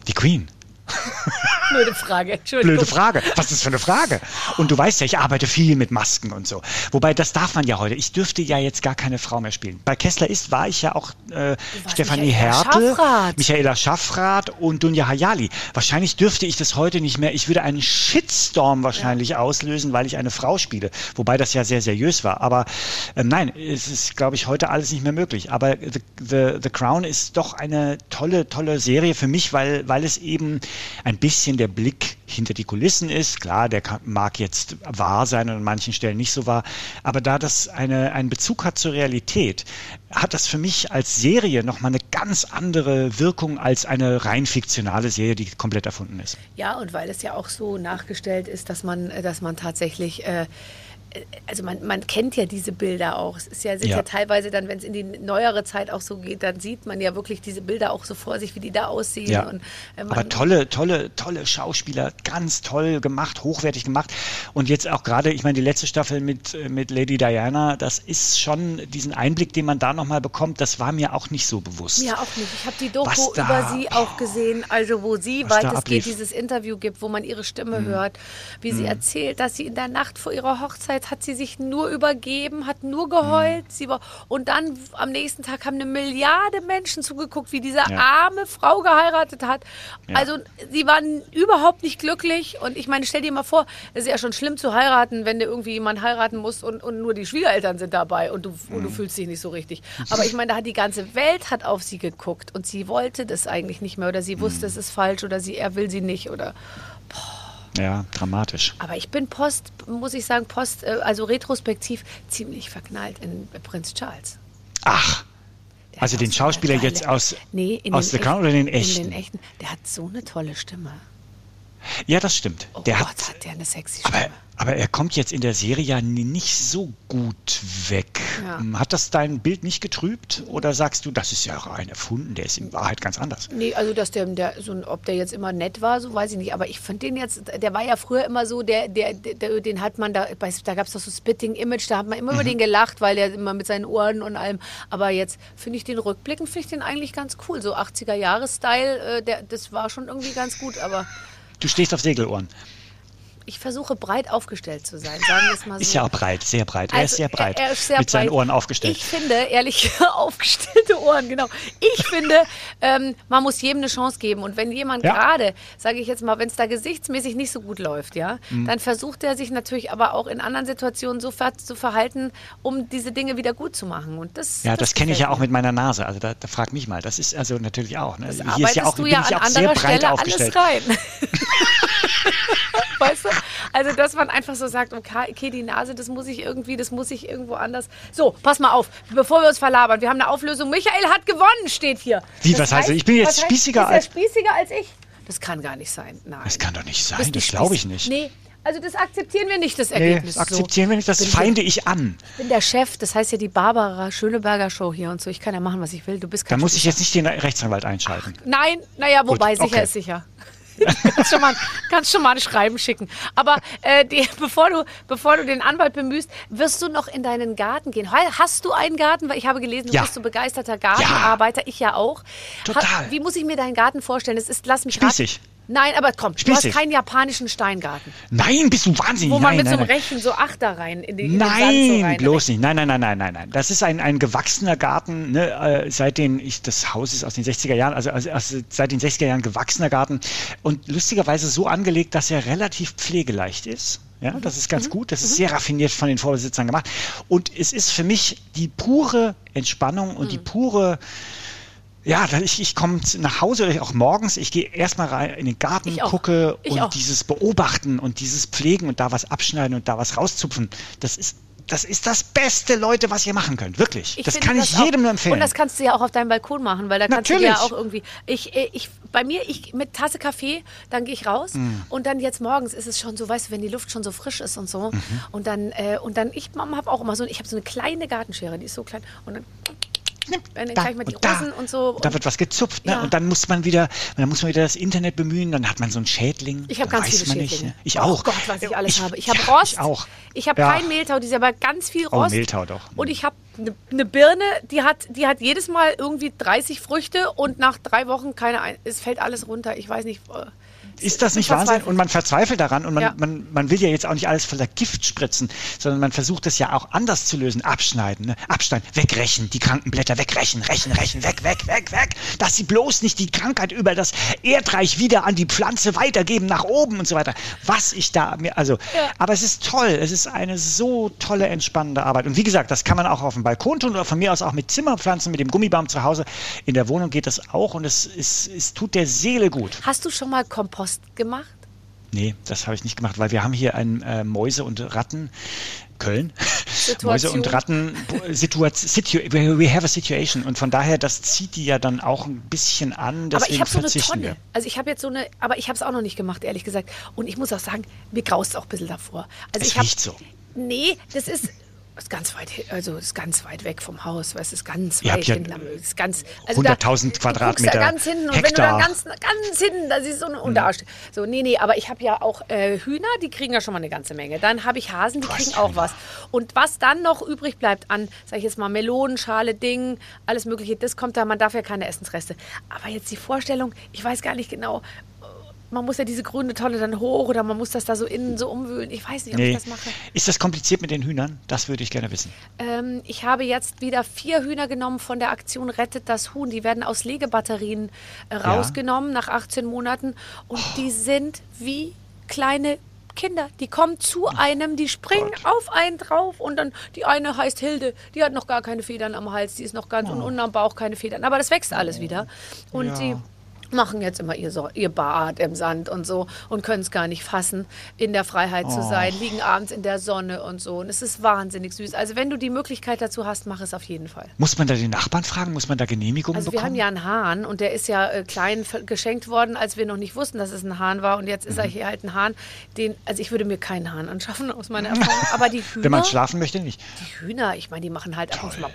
Die Queen. Blöde Frage, Entschuldigung. Blöde Frage. Was ist das für eine Frage? Und du weißt ja, ich arbeite viel mit Masken und so. Wobei, das darf man ja heute. Ich dürfte ja jetzt gar keine Frau mehr spielen. Bei Kessler ist war ich ja auch äh, Stefanie Hertel, Schaffrath. Michaela Schaffrath und Dunja Hayali. Wahrscheinlich dürfte ich das heute nicht mehr. Ich würde einen Shitstorm wahrscheinlich ja. auslösen, weil ich eine Frau spiele. Wobei das ja sehr seriös war. Aber äh, nein, es ist, glaube ich, heute alles nicht mehr möglich. Aber The, The, The Crown ist doch eine tolle, tolle Serie für mich, weil, weil es eben ein bisschen der Blick hinter die Kulissen ist. Klar, der mag jetzt wahr sein und an manchen Stellen nicht so wahr, aber da das eine, einen Bezug hat zur Realität, hat das für mich als Serie nochmal eine ganz andere Wirkung als eine rein fiktionale Serie, die komplett erfunden ist. Ja, und weil es ja auch so nachgestellt ist, dass man, dass man tatsächlich äh, also man, man kennt ja diese Bilder auch. Es ist ja, sind ja. ja teilweise dann, wenn es in die neuere Zeit auch so geht, dann sieht man ja wirklich diese Bilder auch so vor sich, wie die da aussehen. Ja. Und, äh, Aber tolle, tolle, tolle Schauspieler, ganz toll gemacht, hochwertig gemacht. Und jetzt auch gerade, ich meine, die letzte Staffel mit, mit Lady Diana, das ist schon diesen Einblick, den man da nochmal bekommt, das war mir auch nicht so bewusst. Mir auch nicht. Ich habe die Doku da, über sie auch gesehen, also wo sie weitestgehend dieses Interview gibt, wo man ihre Stimme mhm. hört, wie mhm. sie erzählt, dass sie in der Nacht vor ihrer Hochzeit hat sie sich nur übergeben, hat nur geheult. Mhm. Sie war, und dann am nächsten Tag haben eine Milliarde Menschen zugeguckt, wie diese ja. arme Frau geheiratet hat. Ja. Also sie waren überhaupt nicht glücklich. Und ich meine, stell dir mal vor, es ist ja schon schlimm zu heiraten, wenn du irgendwie jemanden heiraten musst und, und nur die Schwiegereltern sind dabei und du, mhm. und du mhm. fühlst dich nicht so richtig. Aber ich meine, da hat die ganze Welt hat auf sie geguckt und sie wollte das eigentlich nicht mehr oder sie wusste, mhm. es ist falsch oder sie, er will sie nicht oder. Ja, dramatisch. Aber ich bin post, muss ich sagen, post, äh, also retrospektiv ziemlich verknallt in Prinz Charles. Ach. Der also den Schauspieler jetzt aus, nee, aus The Crown oder den echten? In den echten. Der hat so eine tolle Stimme. Ja, das stimmt. Oh der Gott, hat, hat der eine sexy Stimme. Aber aber er kommt jetzt in der Serie ja nicht so gut weg. Ja. Hm, hat das dein Bild nicht getrübt? Oder sagst du, das ist ja rein erfunden, der ist in Wahrheit ganz anders? Nee, also dass der, der so, ob der jetzt immer nett war, so weiß ich nicht. Aber ich fand den jetzt, der war ja früher immer so, der, der, der den hat man da, da gab es doch so Spitting Image, da hat man immer mhm. über den gelacht, weil der immer mit seinen Ohren und allem. Aber jetzt finde ich den rückblickend, finde ich den eigentlich ganz cool. So 80er-Jahre-Style, äh, das war schon irgendwie ganz gut, aber. Du stehst auf Segelohren. Ich versuche breit aufgestellt zu sein, sagen wir es mal so. Ist ja auch breit, sehr breit. Also, er ist sehr breit. Er, ist sehr mit breit. seinen Ohren aufgestellt. Ich finde, ehrlich, aufgestellte Ohren, genau. Ich finde, ähm, man muss jedem eine Chance geben. Und wenn jemand ja. gerade, sage ich jetzt mal, wenn es da gesichtsmäßig nicht so gut läuft, ja, mhm. dann versucht er sich natürlich aber auch in anderen Situationen so ver zu verhalten, um diese Dinge wieder gut zu machen. Und das, ja, das, das kenne ich ja auch mit meiner Nase. Also da, da frag mich mal. Das ist also natürlich auch. Ne? Hier ist ja auch, du ja an anderer Stelle alles rein. weißt du? Also, dass man einfach so sagt, okay, die Nase, das muss ich irgendwie, das muss ich irgendwo anders. So, pass mal auf, bevor wir uns verlabern. Wir haben eine Auflösung. Michael hat gewonnen, steht hier. Wie, das was heißt, heißt ich bin jetzt spießiger als. Ist er spießiger als ich? Das kann gar nicht sein. Nein. Das kann doch nicht sein, das glaube ich nicht. Nee, also das akzeptieren wir nicht, das Ergebnis. Nee, das akzeptieren so. wir nicht, das feinde ich an. Ich bin der Chef, das heißt ja die Barbara Schöneberger Show hier und so. Ich kann ja machen, was ich will. Du bist kein Da muss ich jetzt nicht den Rechtsanwalt einschalten. Ach, nein, naja, wobei, Gut, sicher okay. ist sicher. Kannst, schon mal, kannst schon mal ein Schreiben schicken. Aber äh, die, bevor, du, bevor du den Anwalt bemühst, wirst du noch in deinen Garten gehen. Hast du einen Garten? Weil ich habe gelesen, du ja. bist so begeisterter Gartenarbeiter. Ja. Ich ja auch. Total. wie muss ich mir deinen Garten vorstellen? Es ist, lass mich Spießig. Raten. Nein, aber komm, Spießig. du hast keinen japanischen Steingarten. Nein, bist du wahnsinnig. Wo man nein, mit nein, so einem Rechen so Achter rein in, den, nein, in den Sand so bloß nicht. Nein, nein, nein, nein, nein, nein. Das ist ein, ein gewachsener Garten, ne, äh, seit den, ich, das Haus ist aus den 60er Jahren, also, also, also seit den 60er Jahren gewachsener Garten und lustigerweise so angelegt, dass er relativ pflegeleicht ist. Ja, das ist ganz mhm. gut. Das ist mhm. sehr raffiniert von den Vorbesitzern gemacht. Und es ist für mich die pure Entspannung und mhm. die pure ja, ich, ich komme nach Hause, auch morgens, ich gehe erstmal rein in den Garten, ich gucke und auch. dieses Beobachten und dieses Pflegen und da was abschneiden und da was rauszupfen, das ist das ist das beste, Leute, was ihr machen könnt. Wirklich. Ich das kann ich jedem nur empfehlen. Und das kannst du ja auch auf deinem Balkon machen, weil da kannst Natürlich. du ja auch irgendwie. Ich, ich, bei mir, ich mit Tasse Kaffee, dann gehe ich raus mm. und dann jetzt morgens ist es schon so, weißt du, wenn die Luft schon so frisch ist und so. Mhm. Und dann, äh, und dann, ich habe auch immer so, ich habe so eine kleine Gartenschere, die ist so klein. Und dann dann da, ich mal die und Rosen da, und so. Und da wird was gezupft, ne? Ja. Und dann muss man wieder, dann muss man wieder das Internet bemühen, dann hat man so einen Schädling. Ich habe ganz viele Schädlinge. Nicht, ne? Ich auch. Oh Gott, was ich alles ich, habe. Ich habe Rost. Ich auch. Ich habe ja. kein Mehltau, die ist aber ganz viel oh, Rost. Oh, Mehltau doch. Und ich habe eine ne Birne, die hat, die hat jedes Mal irgendwie 30 Früchte und nach drei Wochen keine, es fällt alles runter. Ich weiß nicht. Ist das nicht Wahnsinn? Und man verzweifelt daran und man, ja. man, man will ja jetzt auch nicht alles voller Gift spritzen, sondern man versucht das ja auch anders zu lösen. Abschneiden, ne? abschneiden, wegrechen, die kranken Blätter wegrechen, rechen, rechen, weg, weg, weg, weg, dass sie bloß nicht die Krankheit über das Erdreich wieder an die Pflanze weitergeben, nach oben und so weiter. Was ich da mir, also, ja. aber es ist toll, es ist eine so tolle, entspannende Arbeit. Und wie gesagt, das kann man auch auf dem Balkon tun oder von mir aus auch mit Zimmerpflanzen, mit dem Gummibaum zu Hause. In der Wohnung geht das auch und es, es, es tut der Seele gut. Hast du schon mal Kompost Post gemacht? Nee, das habe ich nicht gemacht, weil wir haben hier ein äh, Mäuse und Ratten Köln. Mäuse und Ratten Situation, situ, we have a situation und von daher das zieht die ja dann auch ein bisschen an. Aber ich habe so eine Tonne. Wir. Also ich habe jetzt so eine, aber ich habe es auch noch nicht gemacht, ehrlich gesagt. Und ich muss auch sagen, mir graust es auch ein bisschen davor. Also es ich riecht hab, so. Nee, das ist ist ganz weit, also ist ganz weit weg vom Haus, weil es ist ganz Ihr weit hinten. Ist ganz, also 100.000 Quadratmeter. Da ganz hinten und wenn du da ganz, ganz hinten, da siehst du so eine mhm. So, nee, nee, aber ich habe ja auch äh, Hühner, die kriegen ja schon mal eine ganze Menge. Dann habe ich Hasen, die kriegen auch was. Und was dann noch übrig bleibt an, sag ich jetzt mal, Melonenschale, Ding, alles Mögliche, das kommt da, man darf ja keine Essensreste. Aber jetzt die Vorstellung, ich weiß gar nicht genau, man muss ja diese grüne Tonne dann hoch oder man muss das da so innen so umwühlen. Ich weiß nicht, ob nee. ich das mache. Ist das kompliziert mit den Hühnern? Das würde ich gerne wissen. Ähm, ich habe jetzt wieder vier Hühner genommen von der Aktion Rettet das Huhn. Die werden aus Legebatterien äh, rausgenommen ja. nach 18 Monaten und oh. die sind wie kleine Kinder, die kommen zu einem, die springen Gott. auf einen drauf und dann die eine heißt Hilde, die hat noch gar keine Federn am Hals, die ist noch ganz oh. und unten am Bauch keine Federn, aber das wächst alles wieder und ja. die machen jetzt immer ihr, so ihr Bad im Sand und so und können es gar nicht fassen, in der Freiheit oh. zu sein, liegen abends in der Sonne und so. Und es ist wahnsinnig süß. Also wenn du die Möglichkeit dazu hast, mach es auf jeden Fall. Muss man da den Nachbarn fragen? Muss man da Genehmigungen also bekommen? Also wir haben ja einen Hahn und der ist ja äh, klein geschenkt worden, als wir noch nicht wussten, dass es ein Hahn war. Und jetzt ist mhm. er hier halt ein Hahn. Den, also ich würde mir keinen Hahn anschaffen aus meiner Erfahrung. Aber die Hühner... Wenn man schlafen möchte, nicht. Die Hühner, ich meine, die machen halt ab und zu mal...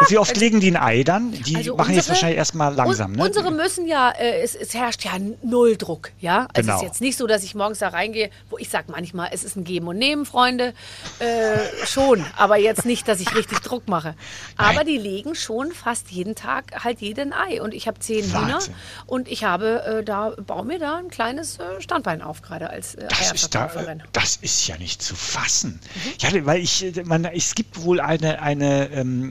Und wie oft legen die ein Ei dann? Die also machen unsere, jetzt wahrscheinlich erstmal langsam, ne? Unsere müssen wissen ja, äh, es, es, herrscht ja null Druck, ja. Also genau. es ist jetzt nicht so, dass ich morgens da reingehe, wo ich sage manchmal, es ist ein Geben und Nehmen, Freunde. Äh, schon, aber jetzt nicht, dass ich richtig Druck mache. Aber Nein. die legen schon fast jeden Tag halt jeden Ei. Und ich habe zehn. Hühner und ich habe äh, da, baue mir da ein kleines äh, Standbein auf, gerade als äh, das ist, da, das ist ja nicht zu fassen. Mhm. Ja, weil ich, äh, man, es gibt wohl eine, eine ähm,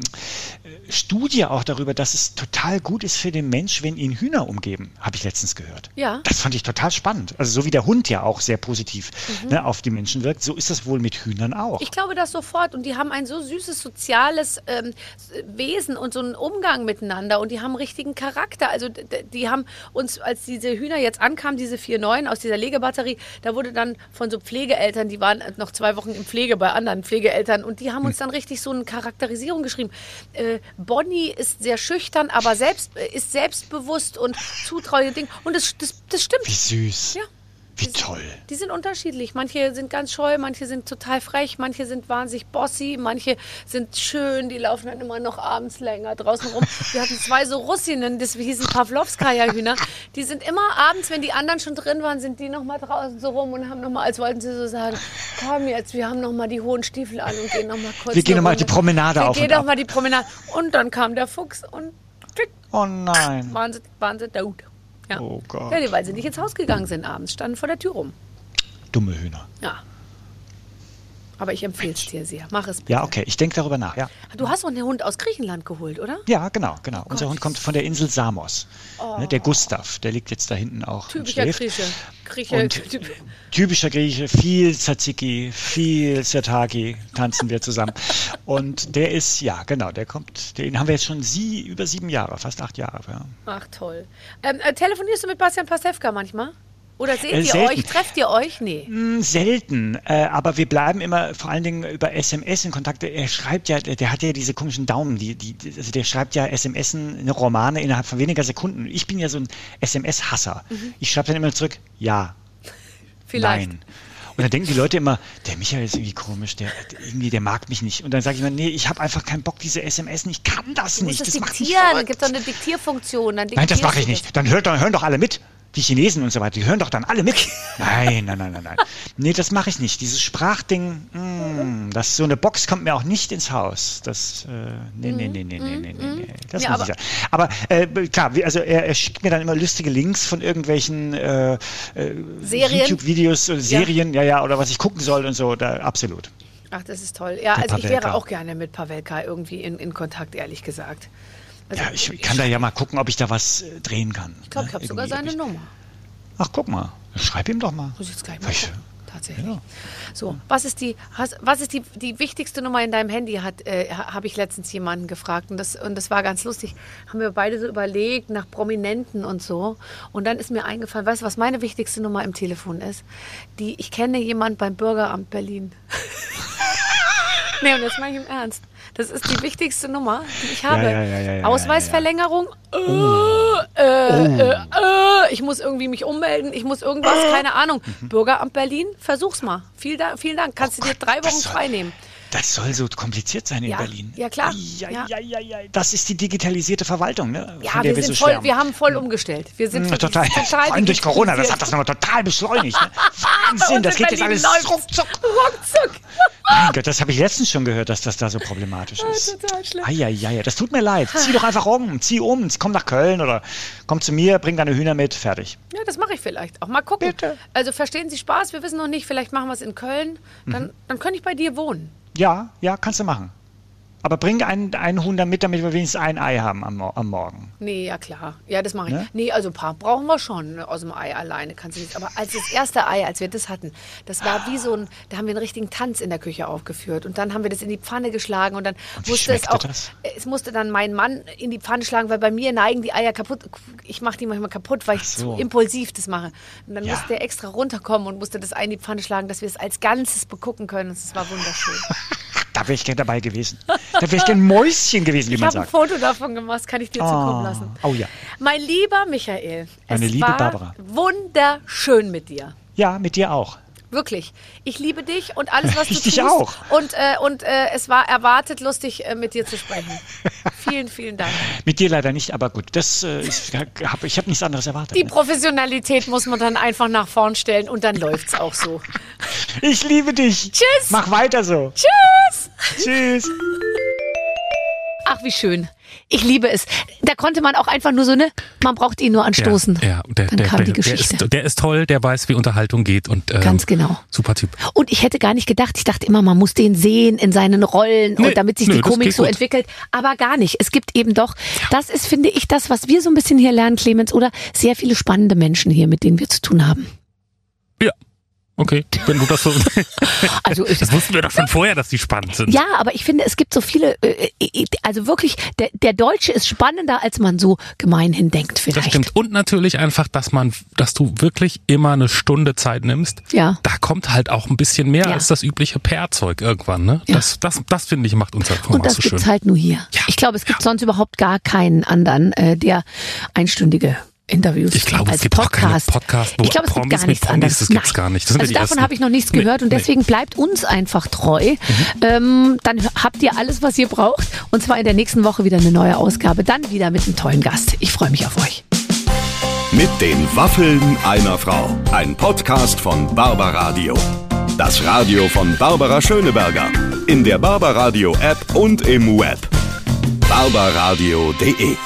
Studie auch darüber, dass es total gut ist für den Mensch, wenn ihn Hühner umgeben, habe ich letztens gehört. Ja. Das fand ich total spannend. Also so wie der Hund ja auch sehr positiv mhm. ne, auf die Menschen wirkt, so ist das wohl mit Hühnern auch. Ich glaube das sofort und die haben ein so süßes soziales ähm, Wesen und so einen Umgang miteinander und die haben richtigen Charakter. Also die haben uns, als diese Hühner jetzt ankamen, diese vier neuen aus dieser Legebatterie, da wurde dann von so Pflegeeltern, die waren noch zwei Wochen in Pflege bei anderen Pflegeeltern und die haben uns hm. dann richtig so eine Charakterisierung geschrieben. Äh, Bonnie ist sehr schüchtern, aber selbst, äh, ist selbstbewusst und zutraulich. Und das, das, das stimmt. Wie süß. Ja. Wie die toll. Sind, die sind unterschiedlich. Manche sind ganz scheu, manche sind total frech, manche sind wahnsinnig bossy, manche sind schön, die laufen dann immer noch abends länger draußen rum. Wir hatten zwei so Russinnen, das hießen Pavlovskaya-Hühner. Die sind immer abends, wenn die anderen schon drin waren, sind die noch mal draußen so rum und haben noch mal, als wollten sie so sagen, komm jetzt, wir haben noch mal die hohen Stiefel an und gehen noch mal kurz Wir gehen noch mal die Promenade wir auf Wir gehen noch mal die Promenade. Und dann kam der Fuchs und Oh nein. Waren sie, waren sie tot. Ja. Oh Gott. Ja, weil sie nicht ins Haus gegangen sind abends, standen vor der Tür rum. Dumme Hühner. Ja. Aber ich empfehle es dir sehr. Mach es bitte. Ja, okay. Ich denke darüber nach, ja. Du hast doch einen Hund aus Griechenland geholt, oder? Ja, genau, genau. Oh Unser Hund kommt von der Insel Samos. Oh. Ne, der Gustav, der liegt jetzt da hinten auch. Typischer Grieche. Grieche. Und typischer Grieche, viel Tzatziki, viel Sertaki tanzen wir zusammen. Und der ist, ja, genau, der kommt, den haben wir jetzt schon sie, über sieben Jahre, fast acht Jahre. Ja. Ach, toll. Ähm, äh, telefonierst du mit Bastian Pastewka manchmal? Oder seht äh, ihr selten. euch? Trefft ihr euch? Nee. Mm, selten. Äh, aber wir bleiben immer vor allen Dingen über SMS in Kontakt. Er schreibt ja, der hat ja diese komischen Daumen, die, die, also der schreibt ja SMS, eine Romane innerhalb von weniger Sekunden. Ich bin ja so ein SMS-Hasser. Mhm. Ich schreibe dann immer zurück, ja. Vielleicht. Nein. Und dann denken die Leute immer, der Michael ist irgendwie komisch, der irgendwie, der mag mich nicht. Und dann sage ich immer, nee, ich habe einfach keinen Bock, diese SMS nicht, ich kann das du nicht. Das, das diktieren, dann gibt es doch eine Diktierfunktion. Nein, das mache ich nicht. Dann, hört, dann hören doch alle mit die Chinesen und so weiter, die hören doch dann alle mit. Nein, nein, nein, nein, nein. Nee, das mache ich nicht. Dieses Sprachding, mh, das so eine Box kommt mir auch nicht ins Haus. Das, äh, nee, nee, nee, nee, nee, nee, nee, Das ja, muss ich sagen. Aber äh, klar, also er, er, schickt mir dann immer lustige Links von irgendwelchen äh, äh YouTube-Videos oder Serien, ja. ja, ja, oder was ich gucken soll und so. Da, absolut. Ach, das ist toll. Ja, Der also Pavelka. ich wäre auch gerne mit Pavelka irgendwie in, in Kontakt, ehrlich gesagt. Also ja, ich, ich kann da ja mal gucken, ob ich da was äh, drehen kann. Ich glaube, ne? ich habe sogar seine ich... Nummer. Ach, guck mal. Schreib ihm doch mal. Muss ich jetzt gleich mal Tatsächlich. Ja. So, was ist die, was ist die, die wichtigste Nummer in deinem Handy? Hat, äh, habe ich letztens jemanden gefragt und das, und das war ganz lustig. Haben wir beide so überlegt nach Prominenten und so. Und dann ist mir eingefallen, weißt du, was meine wichtigste Nummer im Telefon ist? Die, ich kenne jemanden beim Bürgeramt Berlin. nee, und jetzt mache ich im Ernst. Das ist die wichtigste Nummer, die ich habe. Ja, ja, ja, Ausweisverlängerung. Äh, oh. Äh, äh, äh, ich muss irgendwie mich ummelden. Ich muss irgendwas, keine Ahnung. Mhm. Bürgeramt Berlin, versuch's mal. Vielen Dank. Vielen Dank. Kannst oh du dir drei Wochen frei nehmen. Das soll so kompliziert sein in ja, Berlin. Ja, klar. Ja, ja. Ja, ja, das ist die digitalisierte Verwaltung, ne? Ja, wir, wir, sind so voll, wir haben voll umgestellt. Wir sind ja, total, total Vor allem durch Corona, das hat das nochmal total beschleunigt. Ne? Wahnsinn, das geht jetzt alles ruckzuck. Ruckzuck. Mein Gott, das habe ich letztens schon gehört, dass das da so problematisch ist. Ja, total schlimm. Eieiei, das tut mir leid. Zieh doch einfach um, zieh um, komm nach Köln oder komm zu mir, bring deine Hühner mit, fertig. Ja, das mache ich vielleicht. Auch mal gucken. Bitte. Also verstehen Sie Spaß, wir wissen noch nicht, vielleicht machen wir es in Köln. Dann, mhm. dann könnte ich bei dir wohnen. Ja, ja, kannst du machen. Aber bring einen, einen Huhn mit, damit wir wenigstens ein Ei haben am, am Morgen. Nee, ja klar. Ja, das mache ich. Ne? Nee, also ein paar brauchen wir schon aus dem Ei alleine. Kannst du nicht. Aber als das erste Ei, als wir das hatten, das war wie so ein, da haben wir einen richtigen Tanz in der Küche aufgeführt. Und dann haben wir das in die Pfanne geschlagen und dann und musste es auch, das? es musste dann mein Mann in die Pfanne schlagen, weil bei mir neigen die Eier kaputt. Ich mache die manchmal kaputt, weil ich so. zu impulsiv das mache. Und dann ja. musste er extra runterkommen und musste das Ei in die Pfanne schlagen, dass wir es als Ganzes begucken können. Und es war wunderschön. Da wäre ich gerne dabei gewesen. Da wäre ich gerne Mäuschen gewesen, wie ich man sagt. Ich habe ein Foto davon gemacht, kann ich dir oh. zukommen lassen. Oh ja. Mein lieber Michael, Meine es liebe war Barbara. wunderschön mit dir. Ja, mit dir auch. Wirklich. Ich liebe dich und alles, was ich du dich tust. auch. Und, äh, und äh, es war erwartet lustig, äh, mit dir zu sprechen. vielen, vielen Dank. Mit dir leider nicht, aber gut. Das, äh, ist, hab, ich habe nichts anderes erwartet. Die ne? Professionalität muss man dann einfach nach vorn stellen und dann läuft es auch so. Ich liebe dich. Tschüss. Mach weiter so. Tschüss. Tschüss. Ach, wie schön. Ich liebe es. Da konnte man auch einfach nur so, ne, man braucht ihn nur anstoßen. Ja, ja der, Dann der, kam der, die Geschichte. Der ist, der ist toll, der weiß, wie Unterhaltung geht und ähm, Ganz genau. Super Typ. Und ich hätte gar nicht gedacht, ich dachte immer, man muss den sehen in seinen Rollen Nee, und damit sich nö, die Komik so gut. entwickelt. Aber gar nicht. Es gibt eben doch, das ist, finde ich, das, was wir so ein bisschen hier lernen, Clemens, oder sehr viele spannende Menschen hier, mit denen wir zu tun haben. Ja. Okay, wenn du das so. Also das wussten wir doch schon vorher, dass die spannend sind. Ja, aber ich finde, es gibt so viele, äh, äh, also wirklich, der, der Deutsche ist spannender, als man so gemeinhin denkt vielleicht. Das stimmt. Und natürlich einfach, dass man, dass du wirklich immer eine Stunde Zeit nimmst. Ja. Da kommt halt auch ein bisschen mehr Ja. als das übliche PR-Zeug irgendwann, ne? Ja. Das, das, das finde ich macht unser Und Format das so schön. gibt's halt nur hier. Ja. Ich glaube, es gibt sonst überhaupt gar keinen anderen, äh, der einstündige Interviews Ich glaube, es als gibt auch keine Podcast. Podcast, wo ich glaube, es gibt Promis gar mit nichts Promis, anderes. das gibt's Nein. gar nicht. Das sind wir also die davon habe ich noch nichts Nee, gehört und nee. deswegen bleibt uns einfach treu. Ähm, dann habt ihr alles, was ihr braucht und zwar in der nächsten Woche wieder eine neue Ausgabe. Dann wieder mit einem tollen Gast. Ich freue mich auf euch. Mit den Waffeln einer Frau. Ein Podcast von Barbaradio. Das Radio von Barbara Schöneberger. In der Barbaradio App und im Web. barbaradio.de